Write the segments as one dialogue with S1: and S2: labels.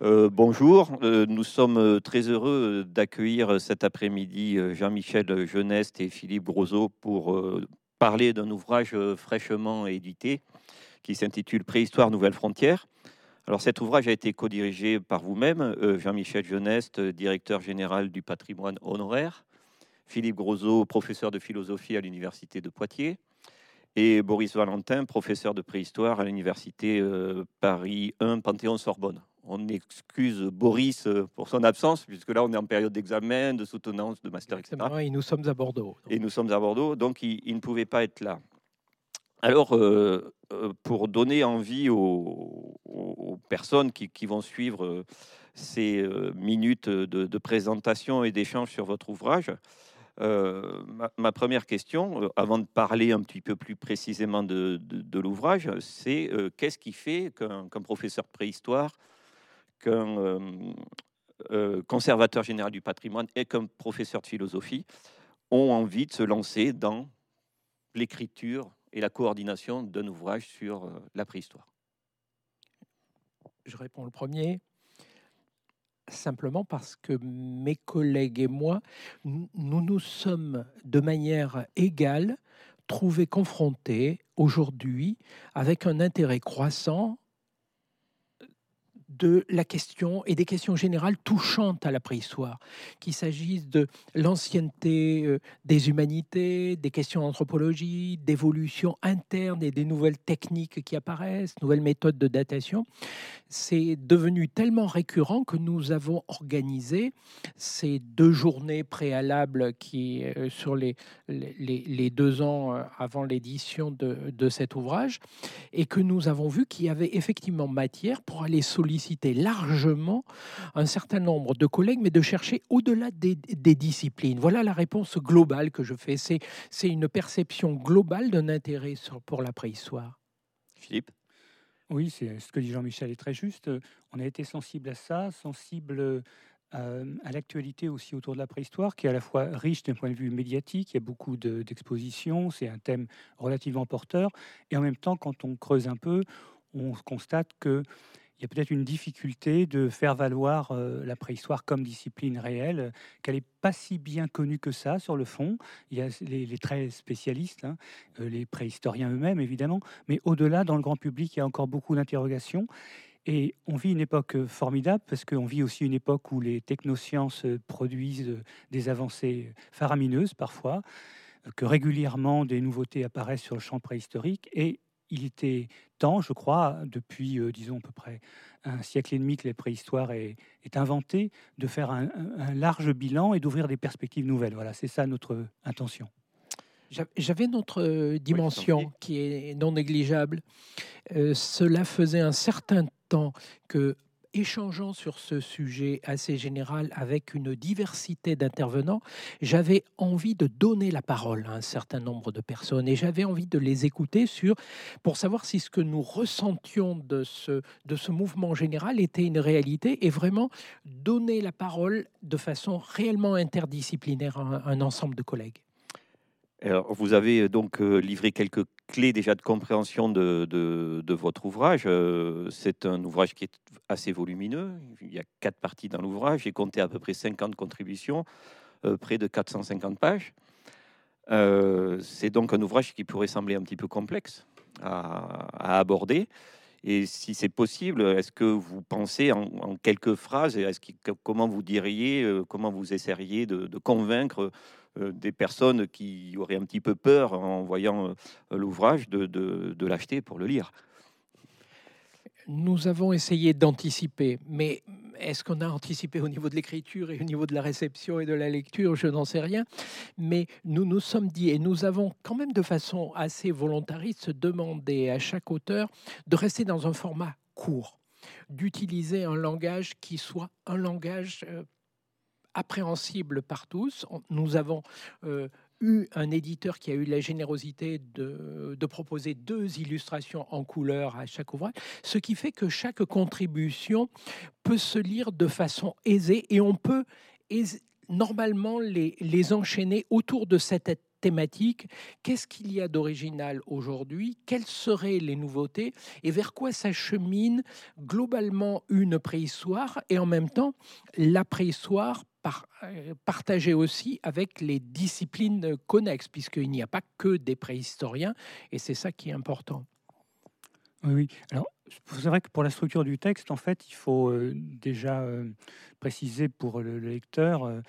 S1: Euh, bonjour, euh, nous sommes euh, très heureux d'accueillir cet après-midi Jean-Michel Jeuneste et Philippe Grosot pour parler d'un ouvrage fraîchement édité qui s'intitule Préhistoire Nouvelle Frontière. Alors cet ouvrage a été co-dirigé par vous-même, Jean-Michel Jeuneste, directeur général du patrimoine honoraire, Philippe Grosot, professeur de philosophie à l'université de Poitiers, et Boris Valentin, professeur de préhistoire à l'université Paris 1 Panthéon-Sorbonne on excuse Boris euh, pour son absence, puisque là, on est en période d'examen, de soutenance, de master, etc.
S2: Et nous sommes à Bordeaux.
S1: Et nous sommes à Bordeaux, donc il, ne pouvait pas être là. Alors, euh, euh, pour donner envie aux, personnes qui, vont suivre ces minutes de, présentation et d'échange sur votre ouvrage, ma, première question, avant de parler un petit peu plus précisément de, l'ouvrage, c'est qu'est-ce qui fait qu'un professeur de préhistoire qu'un euh, euh, conservateur général du patrimoine et qu'un professeur de philosophie ont envie de se lancer dans l'écriture et la coordination d'un ouvrage sur euh, la préhistoire
S2: Je réponds le premier. Simplement parce que mes collègues et moi, nous nous sommes de manière égale trouvés confrontés aujourd'hui avec un intérêt croissant de la question et des questions générales touchantes à la préhistoire, qu'il s'agisse de l'ancienneté euh, des humanités, des questions d'anthropologie, d'évolution interne et des nouvelles techniques qui apparaissent, nouvelles méthodes de datation. C'est devenu tellement récurrent que nous avons organisé ces deux journées préalables qui, euh, sur les, les, deux ans euh, avant l'édition de, de cet ouvrage, et que nous avons vu qu'il y avait effectivement matière pour aller solliciter largement un certain nombre de collègues, mais de chercher au-delà des, disciplines. Voilà la réponse globale que je fais. C'est une perception globale d'un intérêt pour la préhistoire.
S1: Philippe?
S3: Oui, c'est ce que dit Jean-Michel est très juste. On a été sensible à ça, sensible euh, à l'actualité aussi autour de la préhistoire, qui est à la fois riche d'un point de vue médiatique, il y a beaucoup d'expositions, c'est un thème relativement porteur, et en même temps, quand on creuse un peu, on constate que il y a peut-être une difficulté de faire valoir euh, la préhistoire comme discipline réelle, qu'elle n'est pas si bien connue que ça sur le fond. Il y a les, très spécialistes, hein, euh, les préhistoriens eux-mêmes évidemment, mais au-delà, dans le grand public, il y a encore beaucoup d'interrogations. Et on vit une époque formidable parce qu'on vit aussi une époque où les technosciences produisent des avancées faramineuses parfois, que régulièrement des nouveautés apparaissent sur le champ préhistorique et il était temps, je crois, depuis, euh, disons, à peu près un siècle et demi que la préhistoire est, est inventée, de faire un, large bilan et d'ouvrir des perspectives nouvelles. Voilà, c'est ça notre intention.
S2: J'avais notre euh, dimension qui est non négligeable. Euh, cela faisait un certain temps que échangeant sur ce sujet assez général avec une diversité d'intervenants, j'avais envie de donner la parole à un certain nombre de personnes et j'avais envie de les écouter sur pour savoir si ce que nous ressentions de ce, de ce mouvement général était une réalité et vraiment donner la parole de façon réellement interdisciplinaire à un ensemble de collègues.
S1: Alors, vous avez donc euh, livré quelques clés déjà de compréhension de, de, votre ouvrage. Euh, c'est un ouvrage qui est assez volumineux. Il y a quatre parties dans l'ouvrage. J'ai compté à peu près 50 contributions, près de 450 pages. c'est donc un ouvrage qui pourrait sembler un petit peu complexe à, aborder. Et si c'est possible, est-ce que vous pensez en, quelques phrases, comment vous diriez, comment vous essayeriez de, convaincre euh, des personnes qui auraient un petit peu peur en voyant euh, l'ouvrage de, l'acheter pour le lire.
S2: Nous avons essayé d'anticiper, mais est-ce qu'on a anticipé au niveau de l'écriture et au niveau de la réception et de la lecture? Je n'en sais rien. Mais nous nous sommes dit, et nous avons quand même de façon assez volontariste demandé à chaque auteur de rester dans un format court, d'utiliser un langage qui soit un langage euh, appréhensible par tous. Nous avons euh, eu un éditeur qui a eu la générosité de, proposer deux illustrations en couleur à chaque ouvrage, ce qui fait que chaque contribution peut se lire de façon aisée et on peut normalement les, les enchaîner autour de cette thématique. Qu'est-ce qu'il y a d'original aujourd'hui? Quelles seraient les nouveautés? Et vers quoi s'achemine globalement une préhistoire? Et en même temps la préhistoire euh, partagée aussi avec les disciplines connexes, puisqu'il n'y a pas que des préhistoriens, et c'est ça qui est important.
S3: Oui, alors c'est vrai que pour la structure du texte, en fait, il faut euh, déjà euh, préciser pour le, lecteur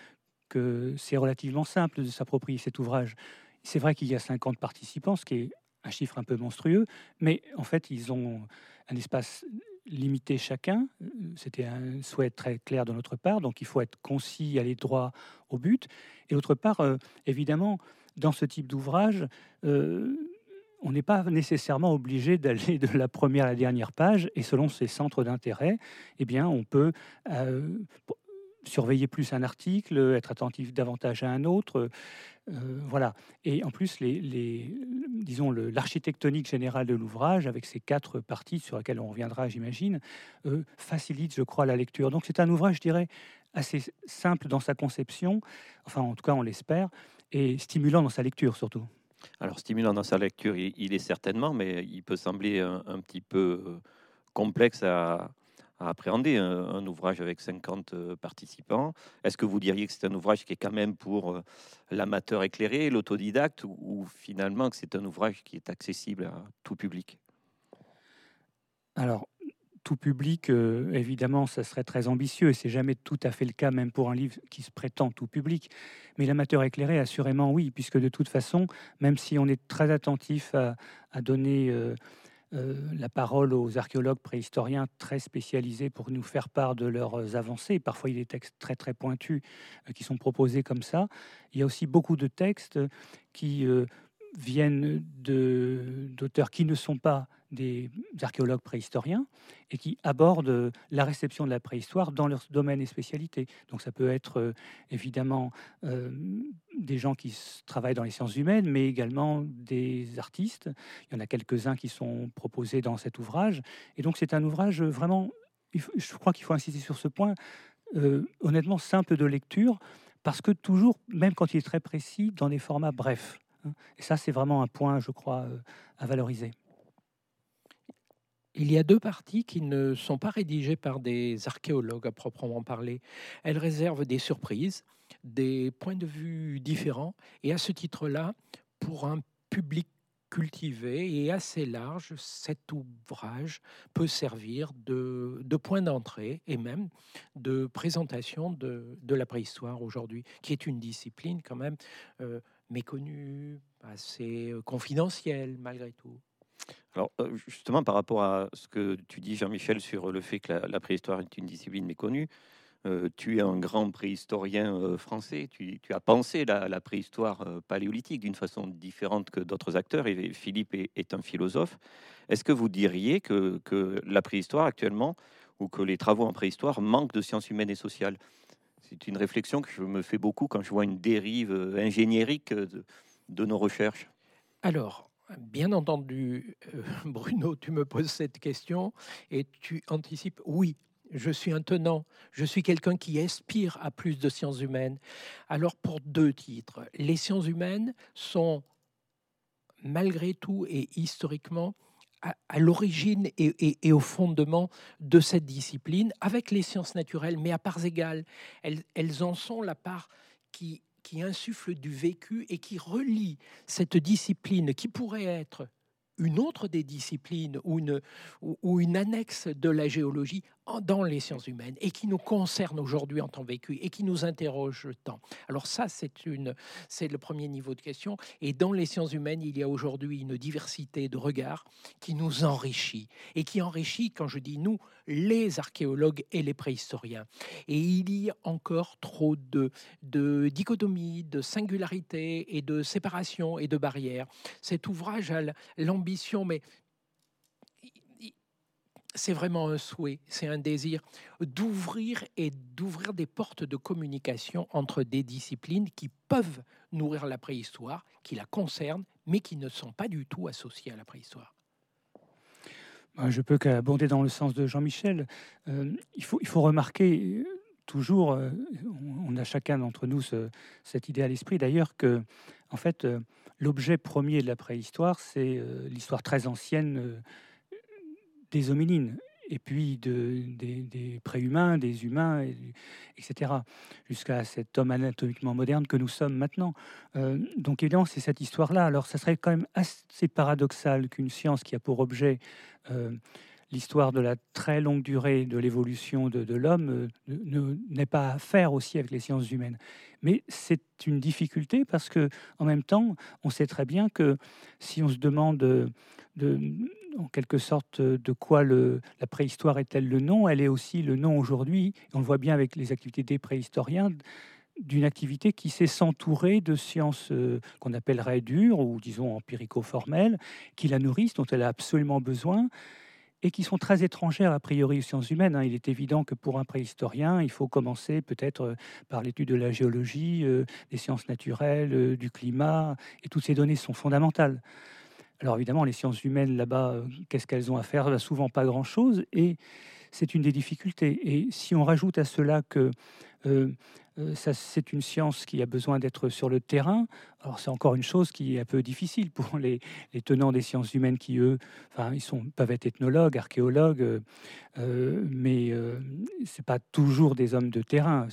S3: que c'est relativement simple de s'approprier cet ouvrage. C'est vrai qu'il y a 50 participants, ce qui est un chiffre un peu monstrueux, mais en fait, ils ont un espace limité chacun. C'était un souhait très clair de notre part, donc il faut être concis, aller droit au but. Et d'autre part, euh, évidemment, dans ce type d'ouvrage, euh, on n'est pas nécessairement obligé d'aller de la première à la dernière page, et selon ses centres d'intérêt, eh bien, on peut euh, surveiller plus un article, être attentif davantage à un autre. Euh, voilà. Et en plus, les, disons l'architectonique générale de l'ouvrage, avec ces quatre parties sur lesquelles on reviendra, j'imagine, euh, facilite, je crois, la lecture. Donc c'est un ouvrage, je dirais, assez simple dans sa conception, enfin en tout cas on l'espère, et stimulant dans sa lecture surtout.
S1: Alors stimulant dans sa lecture, il, est certainement, mais il peut sembler un petit peu euh, complexe à, à appréhender un, ouvrage avec 50 euh, participants. Est-ce que vous diriez que c'est un ouvrage qui est quand même pour euh, l'amateur éclairé, l'autodidacte, ou, finalement que c'est un ouvrage qui est accessible à tout public?
S3: Alors, tout public, euh, évidemment, ça serait très ambitieux et c'est jamais tout à fait le cas, même pour un livre qui se prétend tout public. Mais l'amateur éclairé, assurément, oui, puisque de toute façon, même si on est très attentif à, donner la parole aux archéologues préhistoriens très spécialisés pour nous faire part de leurs avancées. Parfois, il y a des textes très très pointus euh, qui sont proposés comme ça. Il y a aussi beaucoup de textes qui euh, viennent d'auteurs qui ne sont pas des archéologues préhistoriens et qui abordent la réception de la préhistoire dans leur domaine et spécialité. Donc ça peut être euh, évidemment euh, des gens qui travaillent dans les sciences humaines, mais également des artistes. Il y en a quelques-uns qui sont proposés dans cet ouvrage. Et donc c'est un ouvrage vraiment, je crois qu'il faut insister sur ce point, euh, honnêtement simple de lecture, parce que toujours, même quand il est très précis, dans des formats brefs. Et ça, c'est vraiment un point, je crois, à valoriser.
S2: Il y a deux parties qui ne sont pas rédigées par des archéologues à proprement parler. Elles réservent des surprises, des points de vue différents, et à ce titre-là, pour un public cultivé et assez large, cet ouvrage peut servir de, point d'entrée et même de présentation de, la préhistoire aujourd'hui, qui est une discipline quand même euh, méconnue, assez euh, confidentielle malgré tout.
S1: Alors, euh, justement, par rapport à ce que tu dis, Jean-Michel, sur le fait que la, préhistoire est une discipline méconnue, euh, tu es un grand préhistorien français. Tu, as pensé la, préhistoire paléolithique d'une façon différente que d'autres acteurs, et Philippe est, un philosophe. Est-ce que vous diriez que, la préhistoire actuellement, ou que les travaux en préhistoire manquent de sciences humaines et sociales? C'est une réflexion que je me fais beaucoup quand je vois une dérive ingéniérique de, de nos recherches.
S2: Alors, Bien entendu, euh, Bruno, tu me poses cette question et tu anticipes, oui, je suis un tenant, je suis quelqu'un qui aspire à plus de sciences humaines. Alors pour deux titres, les sciences humaines sont malgré tout et historiquement à, l'origine et, au fondement de cette discipline, avec les sciences naturelles, mais à parts égales. Elles, en sont la part qui qui insuffle du vécu et qui relie cette discipline qui pourrait être une autre des disciplines ou une, ou une annexe de la géologie dans les sciences humaines et qui nous concerne aujourd'hui en temps vécu et qui nous interroge tant. Alors ça, c'est une, c'est le premier niveau de question. Et dans les sciences humaines, il y a aujourd'hui une diversité de regards qui nous enrichit et qui enrichit, quand je dis nous, les archéologues et les préhistoriens. Et il y a encore trop de, de dichotomie, de singularité et de séparation et de barrières. Cet ouvrage a l'ambition, mais c'est vraiment un souhait, c'est un désir d'ouvrir et d'ouvrir des portes de communication entre des disciplines qui peuvent nourrir la préhistoire, qui la concernent, mais qui ne sont pas du tout associées à la préhistoire.
S3: Je peux qu'abonder dans le sens de Jean-Michel. Euh, il, faut, il faut remarquer toujours, on a chacun d'entre nous cette idée à l'esprit d'ailleurs que, en fait, l'objet premier de la préhistoire, c'est l'histoire très ancienne des hominines et puis de, des, préhumains, des humains, etc., jusqu'à cet homme anatomiquement moderne que nous sommes maintenant. Euh, donc évidemment, c'est cette histoire-là. Alors ça serait quand même assez paradoxal qu'une science qui a pour objet euh, l'histoire de la très longue durée de l'évolution de, l'homme euh, n'ait pas à faire aussi avec les sciences humaines. Mais c'est une difficulté parce que en même temps, on sait très bien que si on se demande de en quelque sorte de quoi la préhistoire est-elle le nom, elle est aussi le nom aujourd'hui, on le voit bien avec les activités des préhistoriens, d'une activité qui sait s'entourer de sciences euh, qu'on appellerait dures ou disons empirico-formelles, qui la nourrissent, dont elle a absolument besoin et qui sont très étrangères a priori aux sciences humaines. Hein. Il est évident que pour un préhistorien, il faut commencer peut-être euh, par l'étude de la géologie, euh, des sciences naturelles, du climat, et toutes ces données sont fondamentales. Alors évidemment, les sciences humaines là-bas, euh, qu'est-ce qu'elles ont à faire? Bah, Souvent pas grand-chose, et c'est une des difficultés. Et si on rajoute à cela que euh, euh, c'est une science qui a besoin d'être sur le terrain. Alors c'est encore une chose qui est un peu difficile pour les, tenants des sciences humaines qui, eux, ils sont, peuvent être ethnologues, archéologues, mais c'est pas toujours des hommes de terrain.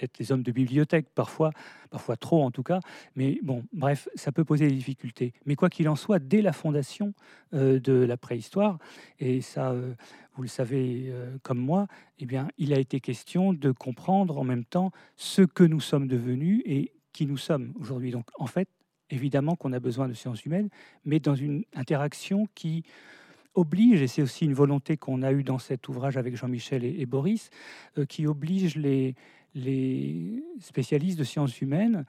S3: Peut-être les hommes de bibliothèque, parfois, parfois trop en tout cas. Mais bon, bref, ça peut poser des difficultés. Mais quoi qu'il en soit, dès la fondation euh, de la préhistoire, et ça, euh, vous le savez euh, comme moi, eh bien, il a été question de comprendre en même temps ce que nous sommes devenus et qui nous sommes aujourd'hui. Donc, en fait, évidemment qu'on a besoin de sciences humaines, mais dans une interaction qui oblige, et c'est aussi une volonté qu'on a eue dans cet ouvrage avec Jean-Michel et, Boris, qui oblige les, les spécialistes de sciences humaines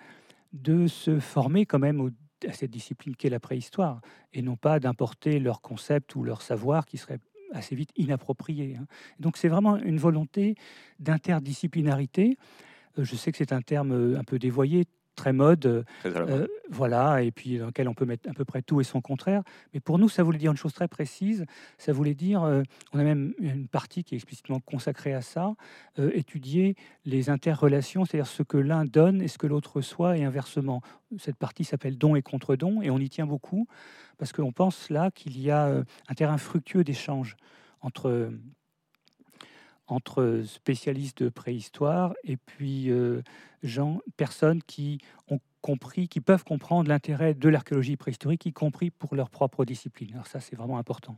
S3: de se former quand même à cette discipline qu'est la préhistoire, et non pas d'importer leurs concepts ou leur savoir qui serait assez vite inapproprié. Hein. Donc c'est vraiment une volonté d'interdisciplinarité. Euh, je sais que c'est un terme euh, un peu dévoyé, très mode, euh, voilà, et puis dans lequel on peut mettre à peu près tout et son contraire. Mais pour nous, ça voulait dire une chose très précise. Ça voulait dire, euh, on a même une partie qui est explicitement consacrée à ça, euh, étudier les interrelations, c'est-à-dire ce que l'un donne et ce que l'autre reçoit, et inversement. Cette partie s'appelle don et contre-don, et on y tient beaucoup parce qu'on pense là qu'il y a un terrain fructueux d'échange entre entre spécialistes de préhistoire et puis euh, gens, personnes qui ont compris, qui peuvent comprendre l'intérêt de l'archéologie préhistorique, y compris pour leur propre discipline. Alors ça, c'est vraiment important.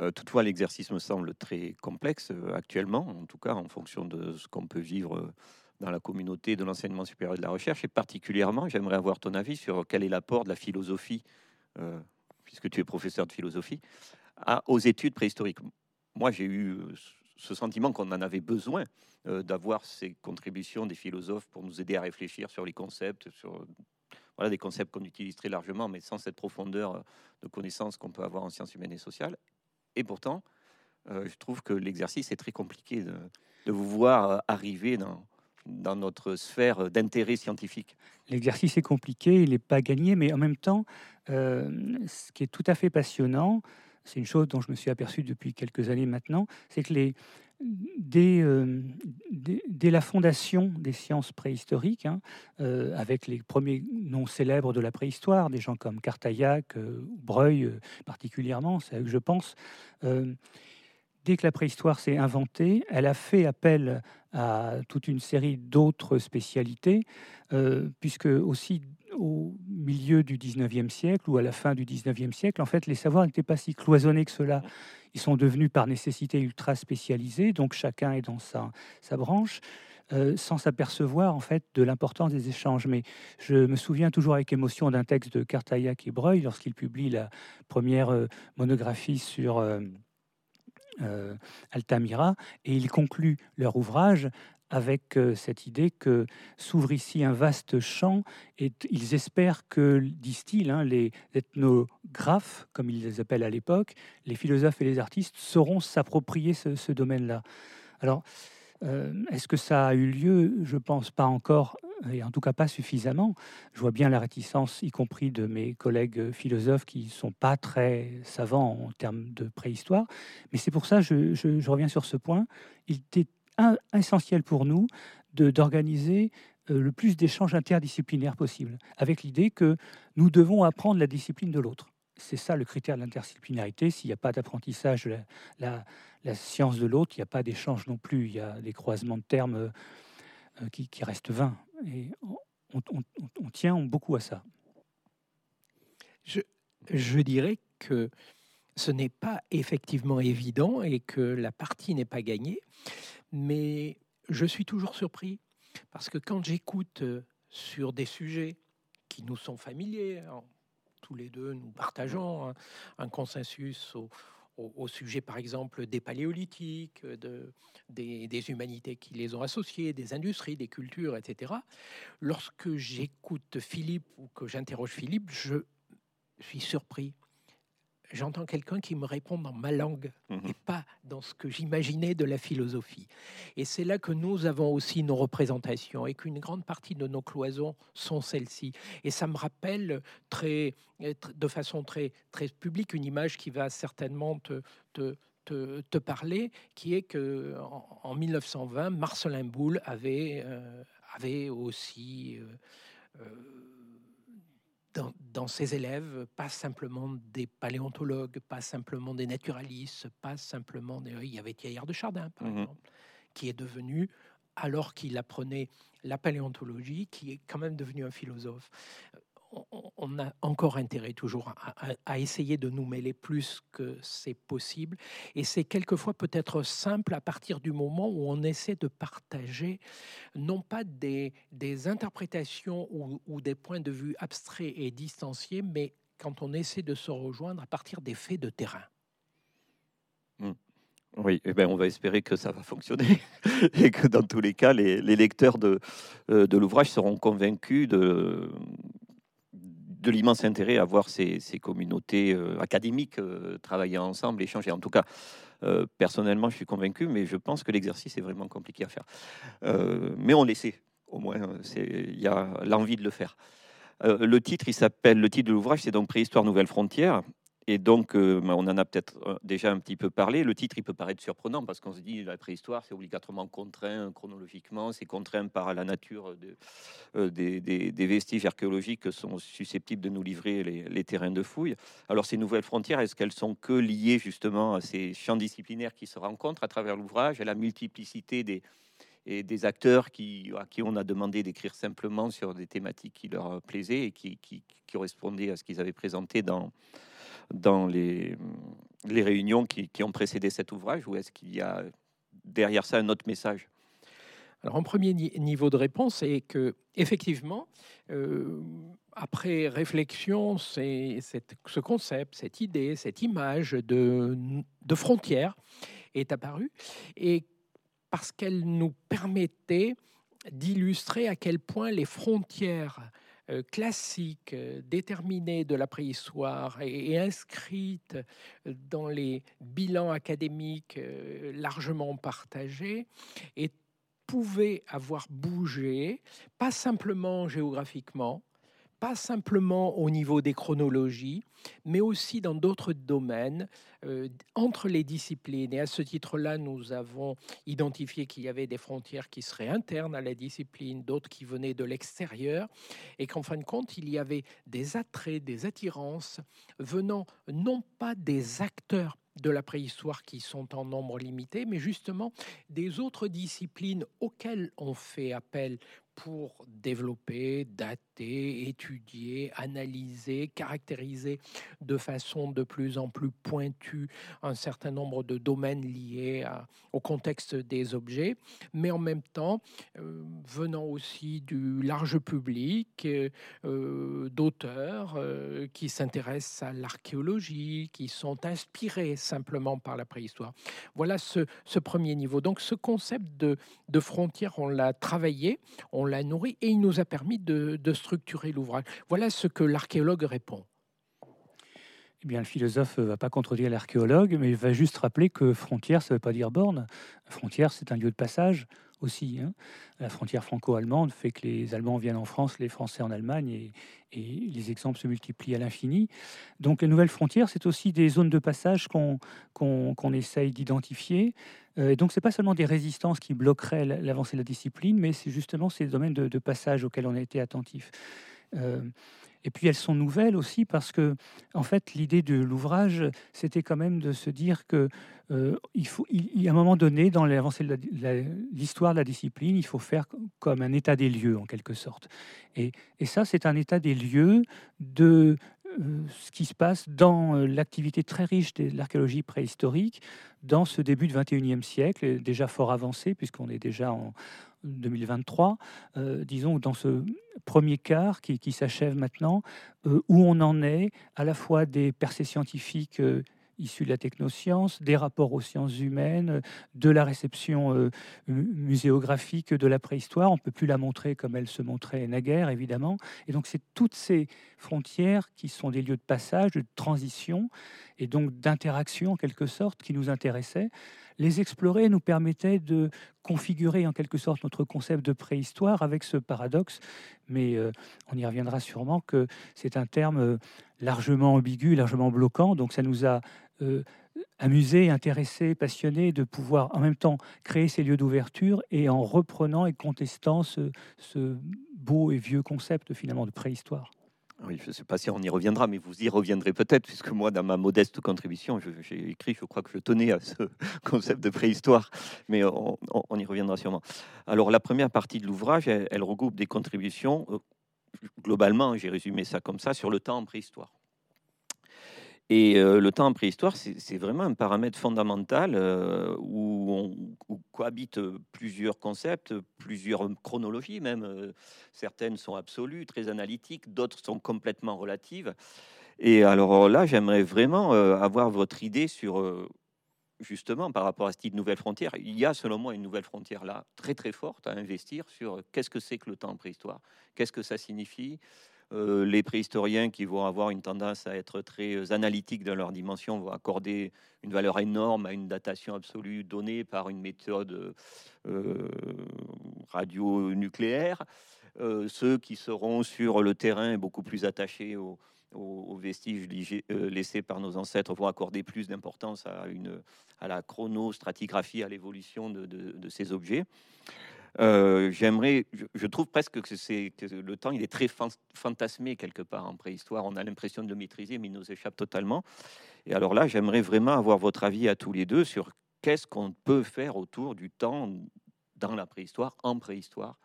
S1: Euh, toutefois, l'exercice me semble très complexe euh, actuellement, en tout cas en fonction de ce qu'on peut vivre dans la communauté de l'enseignement supérieur et de la recherche, et particulièrement, j'aimerais avoir ton avis sur quel est l'apport de la philosophie, puisque tu es professeur de philosophie, aux études préhistoriques. Moi, j'ai eu ce sentiment qu'on en avait besoin euh, d'avoir ces contributions des philosophes pour nous aider à réfléchir sur les concepts, sur des concepts qu'on utilise très largement, mais sans cette profondeur euh, de connaissance qu'on peut avoir en sciences humaines et sociales. Et pourtant, euh, je trouve que l'exercice est très compliqué de, vous voir arriver dans notre sphère d'intérêt scientifique.
S3: L'exercice est compliqué, il n'est pas gagné, mais en même temps, ce qui est tout à fait passionnant, c'est une chose dont je me suis aperçu depuis quelques années maintenant, c'est que euh, dès, la fondation des sciences préhistoriques, hein, euh, avec les premiers noms célèbres de la préhistoire, des gens comme Cartaillac, euh, Breuil particulièrement, c'est à que je pense, dès que la préhistoire s'est inventée, elle a fait appel à toute une série d'autres spécialités, puisque aussi au milieu du 19e siècle ou à la fin du 19e siècle, en fait, les savoirs n'étaient pas si cloisonnés que cela. Ils sont devenus par nécessité ultra spécialisés, donc chacun est dans sa, branche. Euh, sans s'apercevoir en fait de l'importance des échanges. Mais je me souviens toujours avec émotion d'un texte de Cartaillac et Breuil lorsqu'il publie la première euh, monographie sur euh, Altamira, et il conclut leur ouvrage avec cette idée que s'ouvre ici un vaste champ et ils espèrent que, disent-ils, hein, les ethnographes, comme ils les appellent à l'époque, les philosophes et les artistes sauront s'approprier ce, domaine-là. Alors, est-ce que ça a eu lieu? Je pense pas encore, et en tout cas pas suffisamment. Je vois bien la réticence, y compris de mes collègues philosophes qui sont pas très savants en termes de préhistoire. Mais c'est pour ça, je, je, je reviens sur ce point, il était essentiel pour nous d'organiser le plus d'échanges interdisciplinaires possible, avec l'idée que nous devons apprendre la discipline de l'autre. C'est ça le critère de l'interdisciplinarité. S'il n'y a pas d'apprentissage de la, science de l'autre, il n'y a pas d'échange non plus. Il y a des croisements de termes qui, restent vains. Et on, tient beaucoup à ça.
S2: Je dirais que ce n'est pas effectivement évident et que la partie n'est pas gagnée, mais je suis toujours surpris parce que quand j'écoute euh, sur des sujets qui nous sont familiers, hein, tous les deux nous partageons un, consensus au, sujet par exemple des paléolithiques, de, des, des, humanités qui les ont associés, des industries, des cultures, etc. Lorsque j'écoute Philippe ou que j'interroge Philippe, je suis surpris j'entends quelqu'un qui me répond dans ma langue mmh et pas dans ce que j'imaginais de la philosophie. Et c'est là que nous avons aussi nos représentations et qu'une grande partie de nos cloisons sont celles-ci. Et ça me rappelle très, de façon très, très publique une image qui va certainement te, te, te, parler, qui est que en, 1920, Marcelin Boule avait, euh, avait aussi euh, euh, dans, ses élèves, pas simplement des paléontologues, pas simplement des naturalistes, pas simplement des... Il y avait Thiers de Chardin, par mmh exemple, qui est devenu, alors qu'il apprenait la paléontologie, qui est quand même devenu un philosophe on a encore intérêt toujours à, essayer de nous mêler plus que c'est possible. Et c'est quelquefois peut-être simple à partir du moment où on essaie de partager non pas des, interprétations ou, des points de vue abstraits et distanciés, mais quand on essaie de se rejoindre à partir des faits de terrain.
S1: Mmh. Oui, eh ben, on va espérer que ça va fonctionner et que dans tous les cas, les, lecteurs de, euh, de l'ouvrage seront convaincus de, de l'immense intérêt à voir ces, communautés euh, académiques euh, travailler ensemble, échanger. En tout cas, euh, personnellement, je suis convaincu, mais je pense que l'exercice est vraiment compliqué à faire. mais on l'essaie, au moins, il y a l'envie de le faire. le titre, il s'appelle, le titre de l'ouvrage, c'est donc Préhistoire Nouvelle Frontière. Et donc, euh, on en a peut-être euh, déjà un petit peu parlé. Le titre, il peut paraître surprenant parce qu'on se dit la préhistoire, c'est obligatoirement contraint chronologiquement, c'est contraint par la nature euh, des, vestiges archéologiques que sont susceptibles de nous livrer les, terrains de fouilles. Alors, ces nouvelles frontières, est-ce qu'elles sont que liées justement à ces champs disciplinaires qui se rencontrent à travers l'ouvrage, à la multiplicité des, acteurs à qui on a demandé d'écrire simplement sur des thématiques qui leur plaisaient et qui correspondaient à ce qu'ils avaient présenté dans, dans les, réunions qui, ont précédé cet ouvrage ou est-ce qu'il y a derrière ça un autre message?
S2: Alors, un premier niveau de réponse est que, effectivement, euh, après réflexion, ce concept, cette idée, cette image de, de frontière est apparue, et parce qu'elle nous permettait d'illustrer à quel point les frontières classique, euh, déterminée de la préhistoire et, inscrite dans les bilans académiques euh, largement partagés et pouvait avoir bougé, pas simplement géographiquement, pas simplement au niveau des chronologies, mais aussi dans d'autres domaines, euh, entre les disciplines. Et à ce titre-là, nous avons identifié qu'il y avait des frontières qui seraient internes à la discipline, d'autres qui venaient de l'extérieur, et qu'en fin de compte, il y avait des attraits, des attirances venant non pas des acteurs de la préhistoire qui sont en nombre limité, mais justement des autres disciplines auxquelles on fait appel pour développer, dater, étudier, analyser, caractériser de façon de plus en plus pointue un certain nombre de domaines liés au contexte des objets, mais en même temps euh, venant aussi du large public, euh, d'auteurs euh, qui s'intéressent à l'archéologie, qui sont inspirés simplement par la préhistoire. Voilà ce, premier niveau. Donc ce concept de, de frontière, on l'a travaillé, on l'a nourri et il nous a permis de, structurer l'ouvrage. Voilà ce que l'archéologue répond.
S3: Eh bien, le philosophe ne va pas contredire l'archéologue, mais il va juste rappeler que frontière, ça ne veut pas dire borne. Frontière, c'est un lieu de passage aussi. Hein. La frontière franco-allemande fait que les Allemands viennent en France, les Français en Allemagne, et, les exemples se multiplient à l'infini. Donc les nouvelles frontières, c'est aussi des zones de passage qu'on essaye d'identifier. Euh, donc ce n'est pas seulement des résistances qui bloqueraient l'avancée de la discipline, mais c'est justement ces domaines de, passage auxquels on a été attentif. Euh, et puis elles sont nouvelles aussi parce que, en fait, l'idée de l'ouvrage, c'était quand même de se dire que euh, il faut, a un moment donné, dans l'avancée de l'histoire de la discipline, il faut faire comme un état des lieux, en quelque sorte. Et, ça, c'est un état des lieux de ce qui se passe dans euh, l'activité très riche de l'archéologie préhistorique dans ce début du 21e siècle, déjà fort avancé, puisqu'on est déjà en, 2023, euh, disons, dans ce premier quart qui, s'achève maintenant, euh, où on en est à la fois des percées scientifiques euh, issues de la technoscience, des rapports aux sciences humaines, de la réception muséographique de la préhistoire. On ne peut plus la montrer comme elle se montrait naguère, évidemment. Et donc, c'est toutes ces frontières qui sont des lieux de passage, de transition, et donc d'interaction, en quelque sorte, qui nous intéressaient les explorer nous permettait de configurer en quelque sorte notre concept de préhistoire avec ce paradoxe, mais euh, on y reviendra sûrement que c'est un terme euh, largement ambigu, largement bloquant, donc ça nous a euh, amusé, intéressé, passionné de pouvoir en même temps créer ces lieux d'ouverture et en reprenant et contestant ce beau et vieux concept finalement de préhistoire.
S1: Oui, je ne sais pas si on y reviendra, mais vous y reviendrez peut-être, puisque moi, dans ma modeste contribution, j'ai écrit, je crois que je tenais à ce concept de préhistoire, mais on, y reviendra sûrement. Alors, la première partie de l'ouvrage, elle, regroupe des contributions, euh, globalement, j'ai résumé ça comme ça, sur le temps en préhistoire. Et euh, le temps en préhistoire, c'est vraiment un paramètre fondamental euh, où, cohabitent plusieurs concepts, plusieurs chronologies même. Euh, certaines sont absolues, très analytiques, d'autres sont complètement relatives. Et alors là, j'aimerais vraiment avoir votre idée sur, justement, par rapport à cette nouvelle frontière. Il y a, selon moi, une nouvelle frontière là, très très forte à investir sur qu'est-ce que c'est que le temps en préhistoire, qu'est-ce que ça signifie? Euh, les préhistoriens qui vont avoir une tendance à être très euh, analytiques dans leur dimension vont accorder une valeur énorme à une datation absolue donnée par une méthode euh, radionucléaire. ceux qui seront sur le terrain beaucoup plus attachés aux, vestiges laissés par nos ancêtres vont accorder plus d'importance à, à la chronostratigraphie, à l'évolution de, ces objets. Euh, j'aimerais, je, trouve presque que, c'est, le temps, il est très fantasmé quelque part en préhistoire. On a l'impression de le maîtriser, mais il nous échappe totalement. Et alors là, j'aimerais vraiment avoir votre avis à tous les deux sur qu'est-ce qu'on peut faire autour du temps dans la préhistoire, en préhistoire,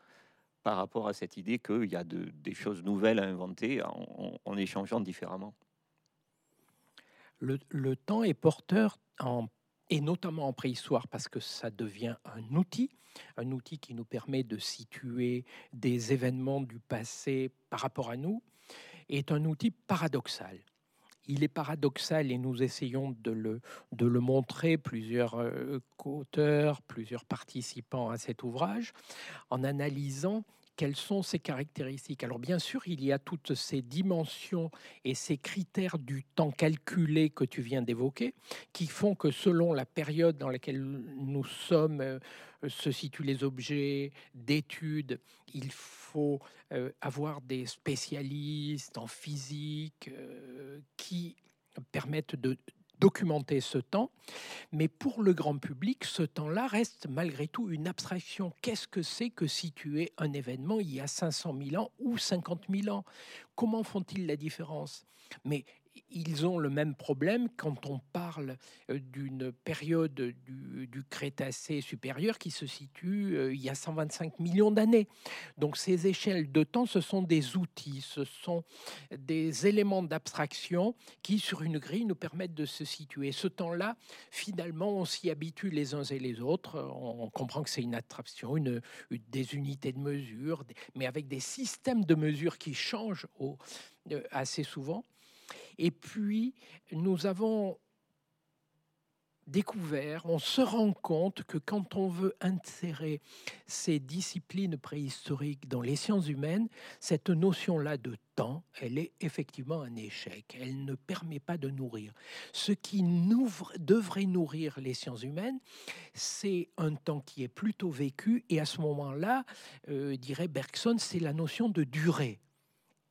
S1: par rapport à cette idée qu'il y a de, des choses nouvelles à inventer en, échangeant différemment.
S2: Le, le, temps est porteur en et notamment en préhistoire parce que ça devient un outil, un outil qui nous permet de situer des événements du passé par rapport à nous, est un outil paradoxal. Il est paradoxal et nous essayons de le, de le montrer, plusieurs euh, auteurs, plusieurs participants à cet ouvrage, en analysant quelles sont ces caractéristiques. Alors bien sûr, il y a toutes ces dimensions et ces critères du temps calculé que tu viens d'évoquer, qui font que selon la période dans laquelle nous sommes, euh, se situent les objets d'études, il faut euh, avoir des spécialistes en physique euh, qui permettent de documenter ce temps, mais pour le grand public, ce temps-là reste malgré tout une abstraction. Qu'est-ce que c'est que situer un événement il y a 500 000 ans ou 50 000 ans? Comment font-ils la différence? Mais ils ont le même problème quand on parle euh, d'une période du, Crétacé supérieur qui se situe euh, il y a 125 millions d'années. Donc ces échelles de temps, ce sont des outils, ce sont des éléments d'abstraction qui, sur une grille, nous permettent de se situer. Ce temps-là, finalement, on s'y habitue les uns et les autres. On, comprend que c'est une abstraction, une, des unités de mesure, mais avec des systèmes de mesure qui changent euh, assez souvent. Et puis, nous avons découvert, on se rend compte que quand on veut insérer ces disciplines préhistoriques dans les sciences humaines, cette notion-là de temps, elle est effectivement un échec. Elle ne permet pas de nourrir. Ce qui devrait nourrir les sciences humaines, c'est un temps qui est plutôt vécu, et à ce moment-là, euh, dirait Bergson, c'est la notion de durée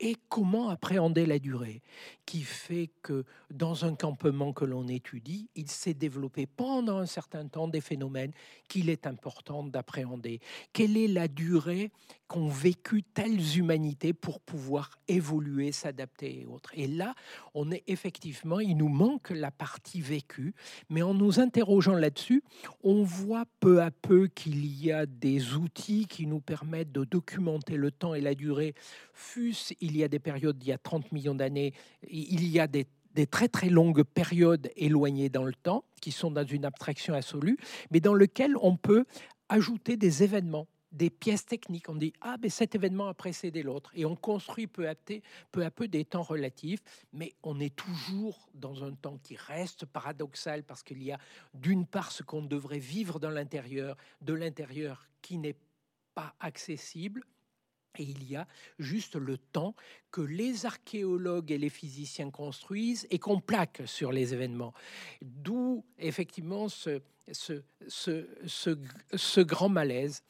S2: et comment appréhender la durée, qui fait que dans un campement que l'on étudie, il s'est développé pendant un certain temps des phénomènes qu'il est important d'appréhender? Quelle est la durée qu'ont vécu telles humanités pour pouvoir évoluer, s'adapter et autres? Et là, on est effectivement, il nous manque la partie vécue, mais en nous interrogeant là-dessus, on voit peu à peu qu'il y a des outils qui nous permettent de documenter le temps et la durée, fût-ce il y a des périodes d'il y a 30 millions d'années, il y a des, très très longues périodes éloignées dans le temps, qui sont dans une abstraction absolue, mais dans lesquelles on peut ajouter des événements des pièces techniques. On dit ah ben cet événement a précédé l'autre et on construit peu à peu, peu à peu des temps relatifs, mais on est toujours dans un temps qui reste paradoxal parce qu'il y a d'une part ce qu'on devrait vivre dans l'intérieur, de l'intérieur qui n'est pas accessible, et il y a juste le temps que les archéologues et les physiciens construisent et qu'on plaque sur les événements. D'où effectivement ce, grand malaise.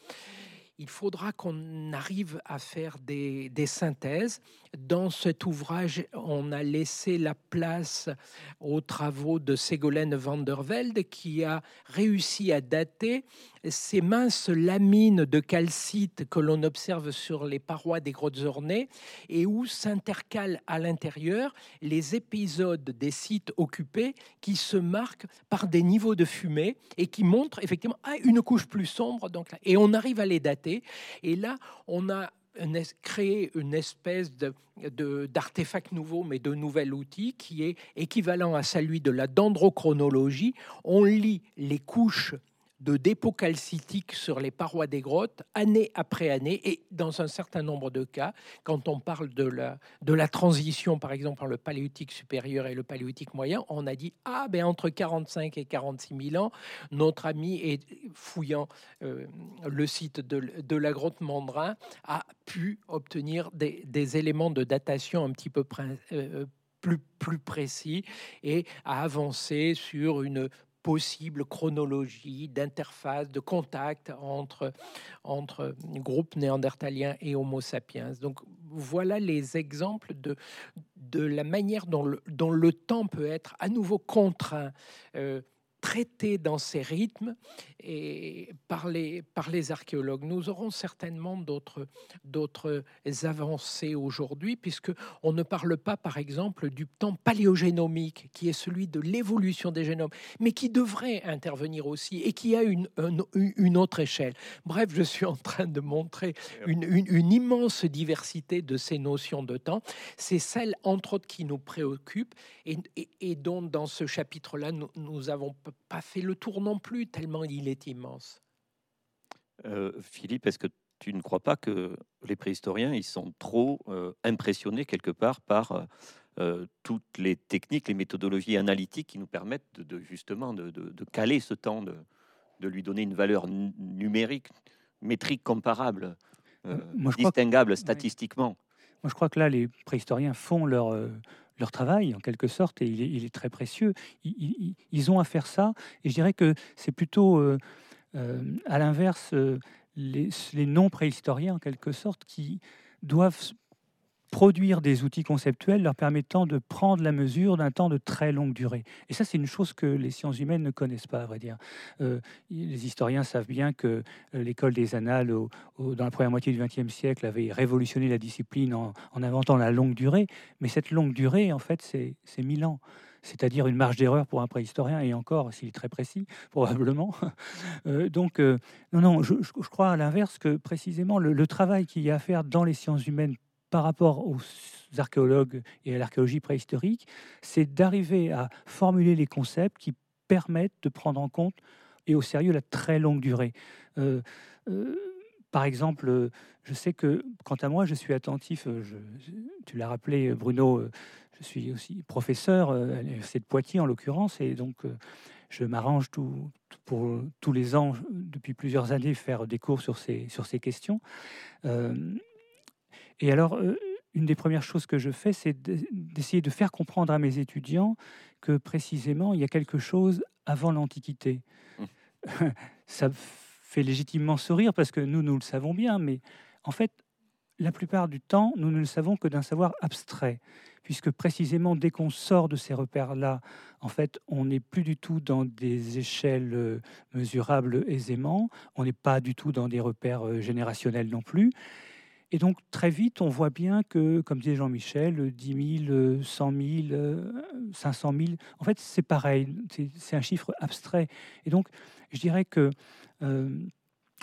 S2: Il faudra qu'on arrive à faire des, des, synthèses. Dans cet ouvrage, on a laissé la place aux travaux de Ségolène van der Velde qui a réussi à dater ces minces lamines de calcite que l'on observe sur les parois des grottes ornées et où s'intercalent à l'intérieur les épisodes des sites occupés qui se marquent par des niveaux de fumée et qui montrent effectivement ah, une couche plus sombre. Donc, et on arrive à les dater. Et là, on a créé une espèce de, d'artefact nouveau, mais de nouvel outil qui est équivalent à celui de la dendrochronologie. On lit les couches de dépôts calcitiques sur les parois des grottes, année après année, et dans un certain nombre de cas, quand on parle de la, transition, par exemple, entre le paléolithique supérieur et le paléolithique moyen, on a dit, ah, ben entre 45 et 46 000 ans, notre ami, fouillant euh, le site de, la grotte Mandrin, a pu obtenir des, éléments de datation un petit peu euh, plus, plus précis et a avancé sur une possible chronologie d'interface, de contact entre, entre groupes néandertaliens et Homo sapiens. Donc voilà les exemples de, de la manière dont le, temps peut être à nouveau contraint. Euh, traité dans ces rythmes et par les, par les archéologues. Nous aurons certainement d'autres, d'autres avancées aujourd'hui, puisque on ne parle pas, par exemple, du temps paléogénomique, qui est celui de l'évolution des génomes, mais qui devrait intervenir aussi et qui a une, une, autre échelle. Bref, je suis en train de montrer une, immense diversité de ces notions de temps. C'est celle, entre autres, qui nous préoccupe et, et, dont, dans ce chapitre-là, nous, nous avons pas fait le tour non plus, tellement il est immense.
S1: Euh, Philippe, est-ce que tu ne crois pas que les préhistoriens ils sont trop euh, impressionnés quelque part par euh, toutes les techniques, les méthodologies analytiques qui nous permettent de, justement de, caler ce temps, de, lui donner une valeur numérique, métrique comparable, distinguable statistiquement?
S3: Moi, je crois que là, les préhistoriens font leur leur travail, en quelque sorte, et il est, très précieux. Ils, ont à faire ça, et je dirais que c'est plutôt, euh, euh, à l'inverse, euh, les, les non-préhistoriens, en quelque sorte, qui doivent produire des outils conceptuels leur permettant de prendre la mesure d'un temps de très longue durée. Et ça, c'est une chose que les sciences humaines ne connaissent pas, à vrai dire. Euh, les historiens savent bien que euh, l'école des annales, dans la première moitié du XXe siècle, avait révolutionné la discipline en, inventant la longue durée. Mais cette longue durée, en fait, c'est mille ans c'est-à-dire une marge d'erreur pour un préhistorien, et encore, s'il est très précis, probablement. Euh, donc, non, non, je, crois à l'inverse que précisément le, le travail qu'il y a à faire dans les sciences humaines par rapport aux archéologues et à l'archéologie préhistorique, c'est d'arriver à formuler les concepts qui permettent de prendre en compte et au sérieux la très longue durée. Euh, euh, par exemple, je sais que, quant à moi, je suis attentif, je, tu l'as rappelé Bruno, je suis aussi professeur à l'Université de Poitiers en l'occurrence, et donc je m'arrange pour tous les ans, depuis plusieurs années, faire des cours sur ces, sur ces questions. Et alors, une des premières choses que je fais, c'est d'essayer de faire comprendre à mes étudiants que précisément, il y a quelque chose avant l'Antiquité. Mmh. Ça fait légitimement sourire parce que nous, nous le savons bien, mais en fait, la plupart du temps, nous ne le savons que d'un savoir abstrait, puisque précisément dès qu'on sort de ces repères-là, en fait, on n'est plus du tout dans des échelles euh, mesurables aisément, on n'est pas du tout dans des repères euh, générationnels non plus. Et donc, très vite, on voit bien que, comme disait Jean-Michel, 10 000, 100 000, 500 000, en fait, c'est pareil, c'est un chiffre abstrait. Et donc, je dirais que euh,